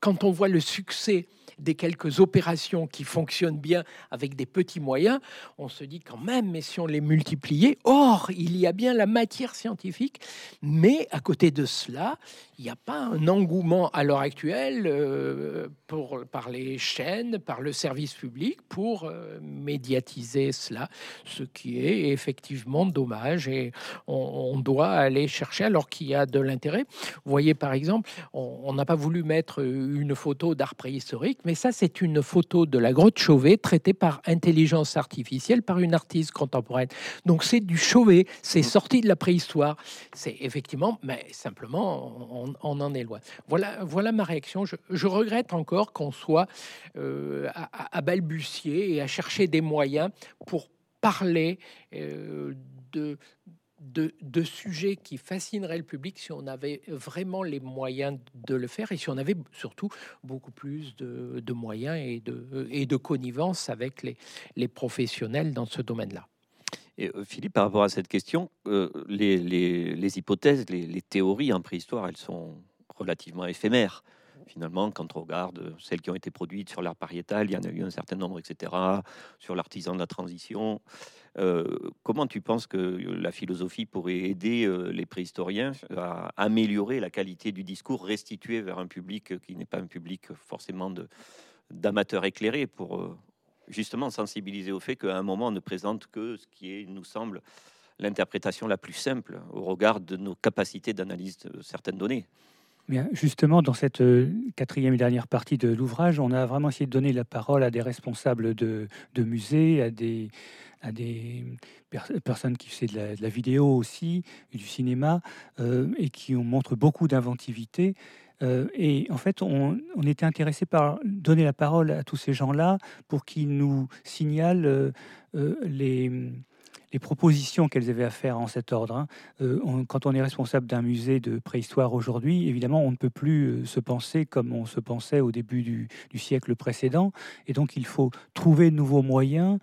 S2: quand on voit le succès des quelques opérations qui fonctionnent bien avec des petits moyens, on se dit quand même, mais si on les multipliait, or, il y a bien la matière scientifique, mais à côté de cela, il n'y a pas un engouement à l'heure actuelle euh, pour, par les chaînes, par le service public pour euh, médiatiser cela, ce qui est effectivement dommage et on, doit aller chercher alors qu'il y a de l'intérêt. Vous voyez par exemple, on n'a pas voulu mettre une photo d'art préhistorique, mais ça c'est une photo de la grotte Chauvet traitée par intelligence artificielle par une artiste contemporaine. Donc c'est du Chauvet, c'est sorti de la préhistoire. C'est effectivement, mais simplement, on, en est loin. Voilà, voilà ma réaction. Je, regrette encore qu'on soit euh, à, balbutier et à chercher des moyens pour parler euh, de, de, sujets qui fascineraient le public si on avait vraiment les moyens de le faire et si on avait surtout beaucoup plus de, moyens et de, et de connivence avec les, les professionnels dans ce domaine-là.
S1: Et euh, Philippe, par rapport à cette question, euh, les, hypothèses, les, théories en préhistoire, elles sont relativement éphémères. Finalement, quand on regarde celles qui ont été produites sur l'art pariétal, il y en a eu un certain nombre, etc. Sur l'artisan de la transition. Euh, comment tu penses que la philosophie pourrait aider les préhistoriens à améliorer la qualité du discours restitué vers un public qui n'est pas un public forcément d'amateurs éclairés pour justement sensibiliser au fait qu'à un moment, on ne présente que ce qui est, nous semble, l'interprétation la plus simple au regard de nos capacités d'analyse de certaines données.
S3: Bien, justement, dans cette euh, quatrième et dernière partie de l'ouvrage, on a vraiment essayé de donner la parole à des responsables de, musées, à des, à des personnes qui font de la, vidéo aussi, du cinéma, euh, et qui ont, montrent beaucoup d'inventivité. Euh, et en fait, on, était intéressé par donner la parole à tous ces gens-là pour qu'ils nous signalent euh, les, les, propositions qu'elles avaient à faire en cet ordre. Hein. quand on est responsable d'un musée de préhistoire aujourd'hui, évidemment, on ne peut plus se penser comme on se pensait au début du, du siècle précédent. Et donc, il faut trouver de nouveaux moyens,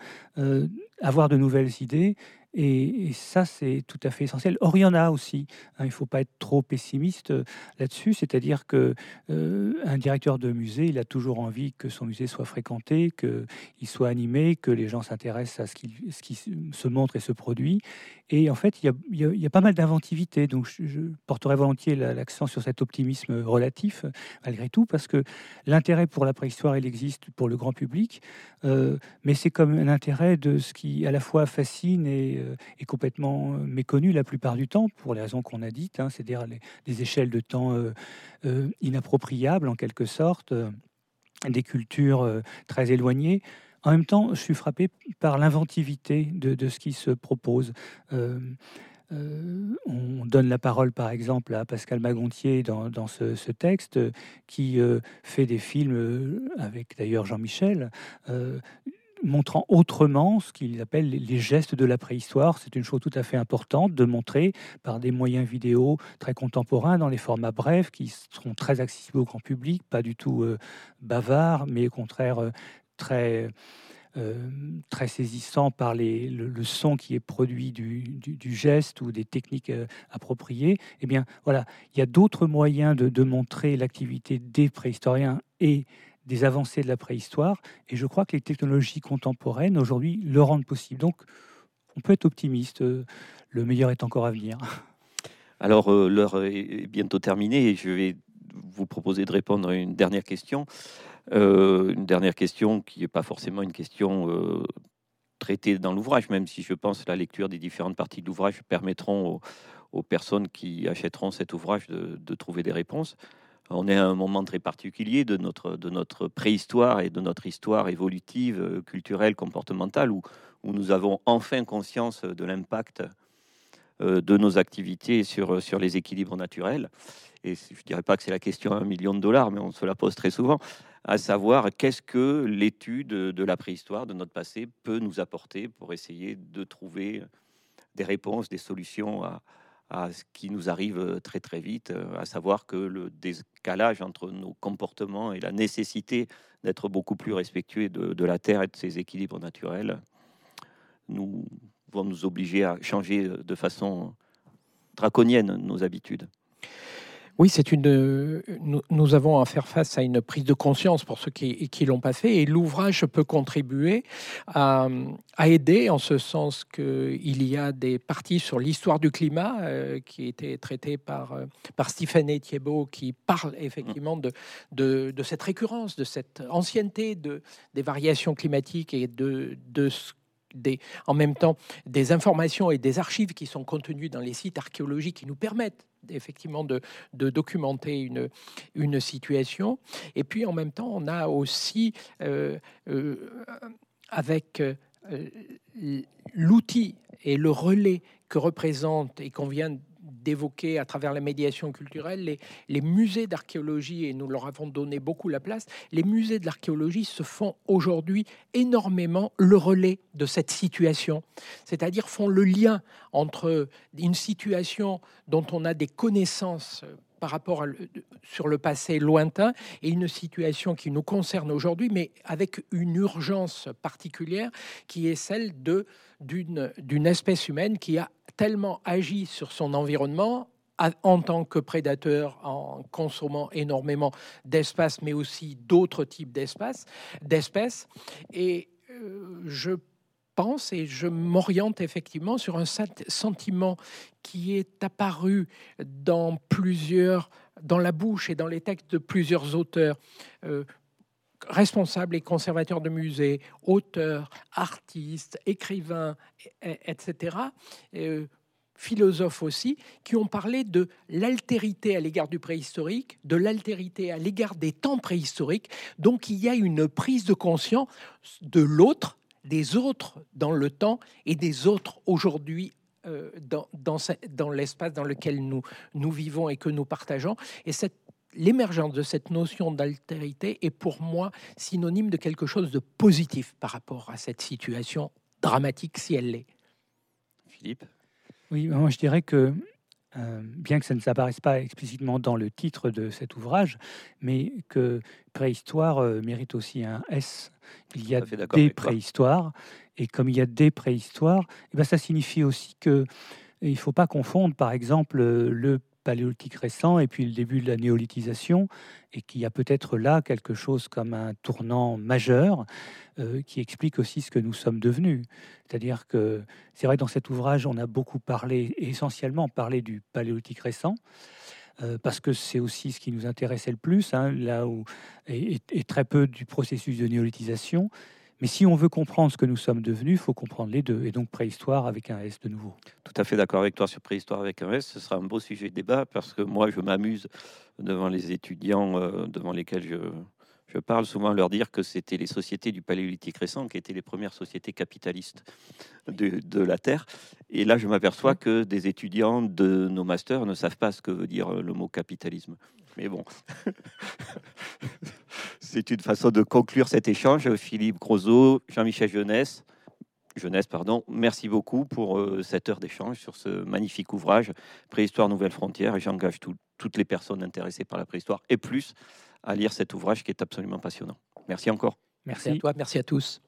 S3: avoir de nouvelles idées et, ça, c'est tout à fait essentiel. Or, il y en a aussi. Hein, il ne faut pas être trop pessimiste euh, là-dessus. C'est-à-dire que euh, directeur de musée, il a toujours envie que son musée soit fréquenté, qu'il soit animé, que les gens s'intéressent à ce qui, se montre et se produit. Et en fait, il y a, pas mal d'inventivité. Donc, je, porterai volontiers l'accent sur cet optimisme relatif, malgré tout, parce que l'intérêt pour la préhistoire, il existe pour le grand public. Euh, mais c'est comme un intérêt de ce qui, à la fois, fascine et euh, est complètement euh, méconnu la plupart du temps, pour les raisons qu'on a dites, hein, c'est-à-dire les, échelles de temps euh, inappropriables en quelque sorte, des cultures très éloignées. En même temps, je suis frappé par l'inventivité de, ce qui se propose. on donne la parole, par exemple, à Pascal Magontier dans, ce, texte, qui fait des films avec d'ailleurs Jean-Michel, montrant autrement ce qu'il appelle les gestes de la préhistoire. C'est une chose tout à fait importante de montrer par des moyens vidéo très contemporains dans les formats brefs qui seront très accessibles au grand public, pas du tout euh, bavards, mais au contraire euh, très euh, très saisissant par les, le, son qui est produit du, du, geste ou des techniques appropriées, eh bien voilà, il y a d'autres moyens de, de montrer l'activité des préhistoriens et des avancées de la préhistoire. Et je crois que les technologies contemporaines aujourd'hui le rendent possible. Donc, on peut être optimiste. Euh, le meilleur est encore à venir.
S1: Alors, euh, l'heure est bientôt terminée et je vais vous proposer de répondre à une dernière question. Euh, une dernière question qui n'est pas forcément une question traitée dans l'ouvrage, même si je pense que la lecture des différentes parties de l'ouvrage permettront aux, personnes qui achèteront cet ouvrage de, trouver des réponses on est à un moment très particulier de notre, préhistoire et de notre histoire évolutive, euh, culturelle, comportementale, où, où nous avons enfin conscience de l'impact euh, de nos activités sur, sur les équilibres naturels. Et je ne dirais pas que c'est la question à un million de dollars, mais on se la pose très souvent, à savoir qu'est-ce que l'étude de la préhistoire, de notre passé, peut nous apporter pour essayer de trouver des réponses, des solutions à, ce qui nous arrive très très vite, euh, à savoir que le décalage entre nos comportements et la nécessité d'être beaucoup plus respectueux de, la Terre et de ses équilibres naturels nous vont nous obliger à changer de façon draconienne nos habitudes.
S2: Oui, c'est une. Nous, avons à faire face à une prise de conscience pour ceux qui ne l'ont pas fait, et l'ouvrage peut contribuer à, aider en ce sens qu'il y a des parties sur l'histoire du climat euh, qui étaient traitées par, euh, par Stephen Thiebaud, qui parle effectivement de, de, de, cette récurrence, de cette ancienneté de, des variations climatiques et de, de ce en même temps des informations et des archives qui sont contenues dans les sites archéologiques qui nous permettent effectivement de, documenter une, une situation. Et puis en même temps, on a aussi euh, euh, avec euh, l'outil et le relais que représente et qu'on vient d'évoquer à travers la médiation culturelle les, musées d'archéologie, et nous leur avons donné beaucoup la place, les musées de l'archéologie se font aujourd'hui énormément le relais de cette situation, c'est-à-dire font le lien entre une situation dont on a des connaissances par rapport sur le passé lointain et une situation qui nous concerne aujourd'hui, mais avec une urgence particulière qui est celle de d'une espèce humaine qui a tellement agi sur son environnement en tant que prédateur, en consommant énormément d'espace, mais aussi d'autres types d'espèces. Et euh, je pense et je m'oriente effectivement sur un sentiment qui est apparu dans plusieurs, dans la bouche et dans les textes de plusieurs auteurs. Euh, responsables et conservateurs de musées, auteurs, artistes, écrivains, etc., euh, philosophes aussi, qui ont parlé de l'altérité à l'égard du préhistorique, de l'altérité à l'égard des temps préhistoriques. Donc il y a une prise de conscience de l'autre, des autres dans le temps et des autres aujourd'hui euh, dans, dans, dans l'espace dans lequel nous, nous vivons et que nous partageons. Et cette l'émergence de cette notion d'altérité est pour moi synonyme de quelque chose de positif par rapport à cette situation dramatique si elle l'est.
S1: Philippe?
S3: Oui, moi je dirais que euh, bien que ça ne s'apparaisse pas explicitement dans le titre de cet ouvrage, mais que préhistoire euh, mérite aussi un S. Il y a des préhistoires, et comme il y a des préhistoires, eh ben ça signifie aussi que il ne faut pas confondre, par exemple, le paléolithique récent et puis le début de la néolithisation, et qu'il y a peut-être là quelque chose comme un tournant majeur euh, qui explique aussi ce que nous sommes devenus. C'est-à-dire que c'est vrai dans cet ouvrage, on a beaucoup parlé, essentiellement parlé du paléolithique récent. Euh, parce que c'est aussi ce qui nous intéressait le plus, hein, là où et, et, très peu du processus de néolithisation. Mais si on veut comprendre ce que nous sommes devenus, il faut comprendre les deux. Et donc préhistoire avec un S de nouveau.
S1: Tout à fait d'accord avec toi sur préhistoire avec un S. Ce sera un beau sujet de débat parce que moi, je m'amuse devant les étudiants euh, devant lesquels je, je parle souvent à leur dire que c'était les sociétés du paléolithique récent qui étaient les premières sociétés capitalistes de, de la Terre. Et là, je m'aperçois que des étudiants de nos masters ne savent pas ce que veut dire le mot capitalisme. Mais bon, c'est une façon de conclure cet échange. Philippe Grosot, Jean-Michel Jeunesse, Jeunesse, pardon, merci beaucoup pour euh, cette heure d'échange sur ce magnifique ouvrage, Préhistoire Nouvelle Frontière. Et j'engage toutes les personnes intéressées par la préhistoire et plus à lire cet ouvrage qui est absolument passionnant. Merci encore.
S2: Merci à toi, merci à tous.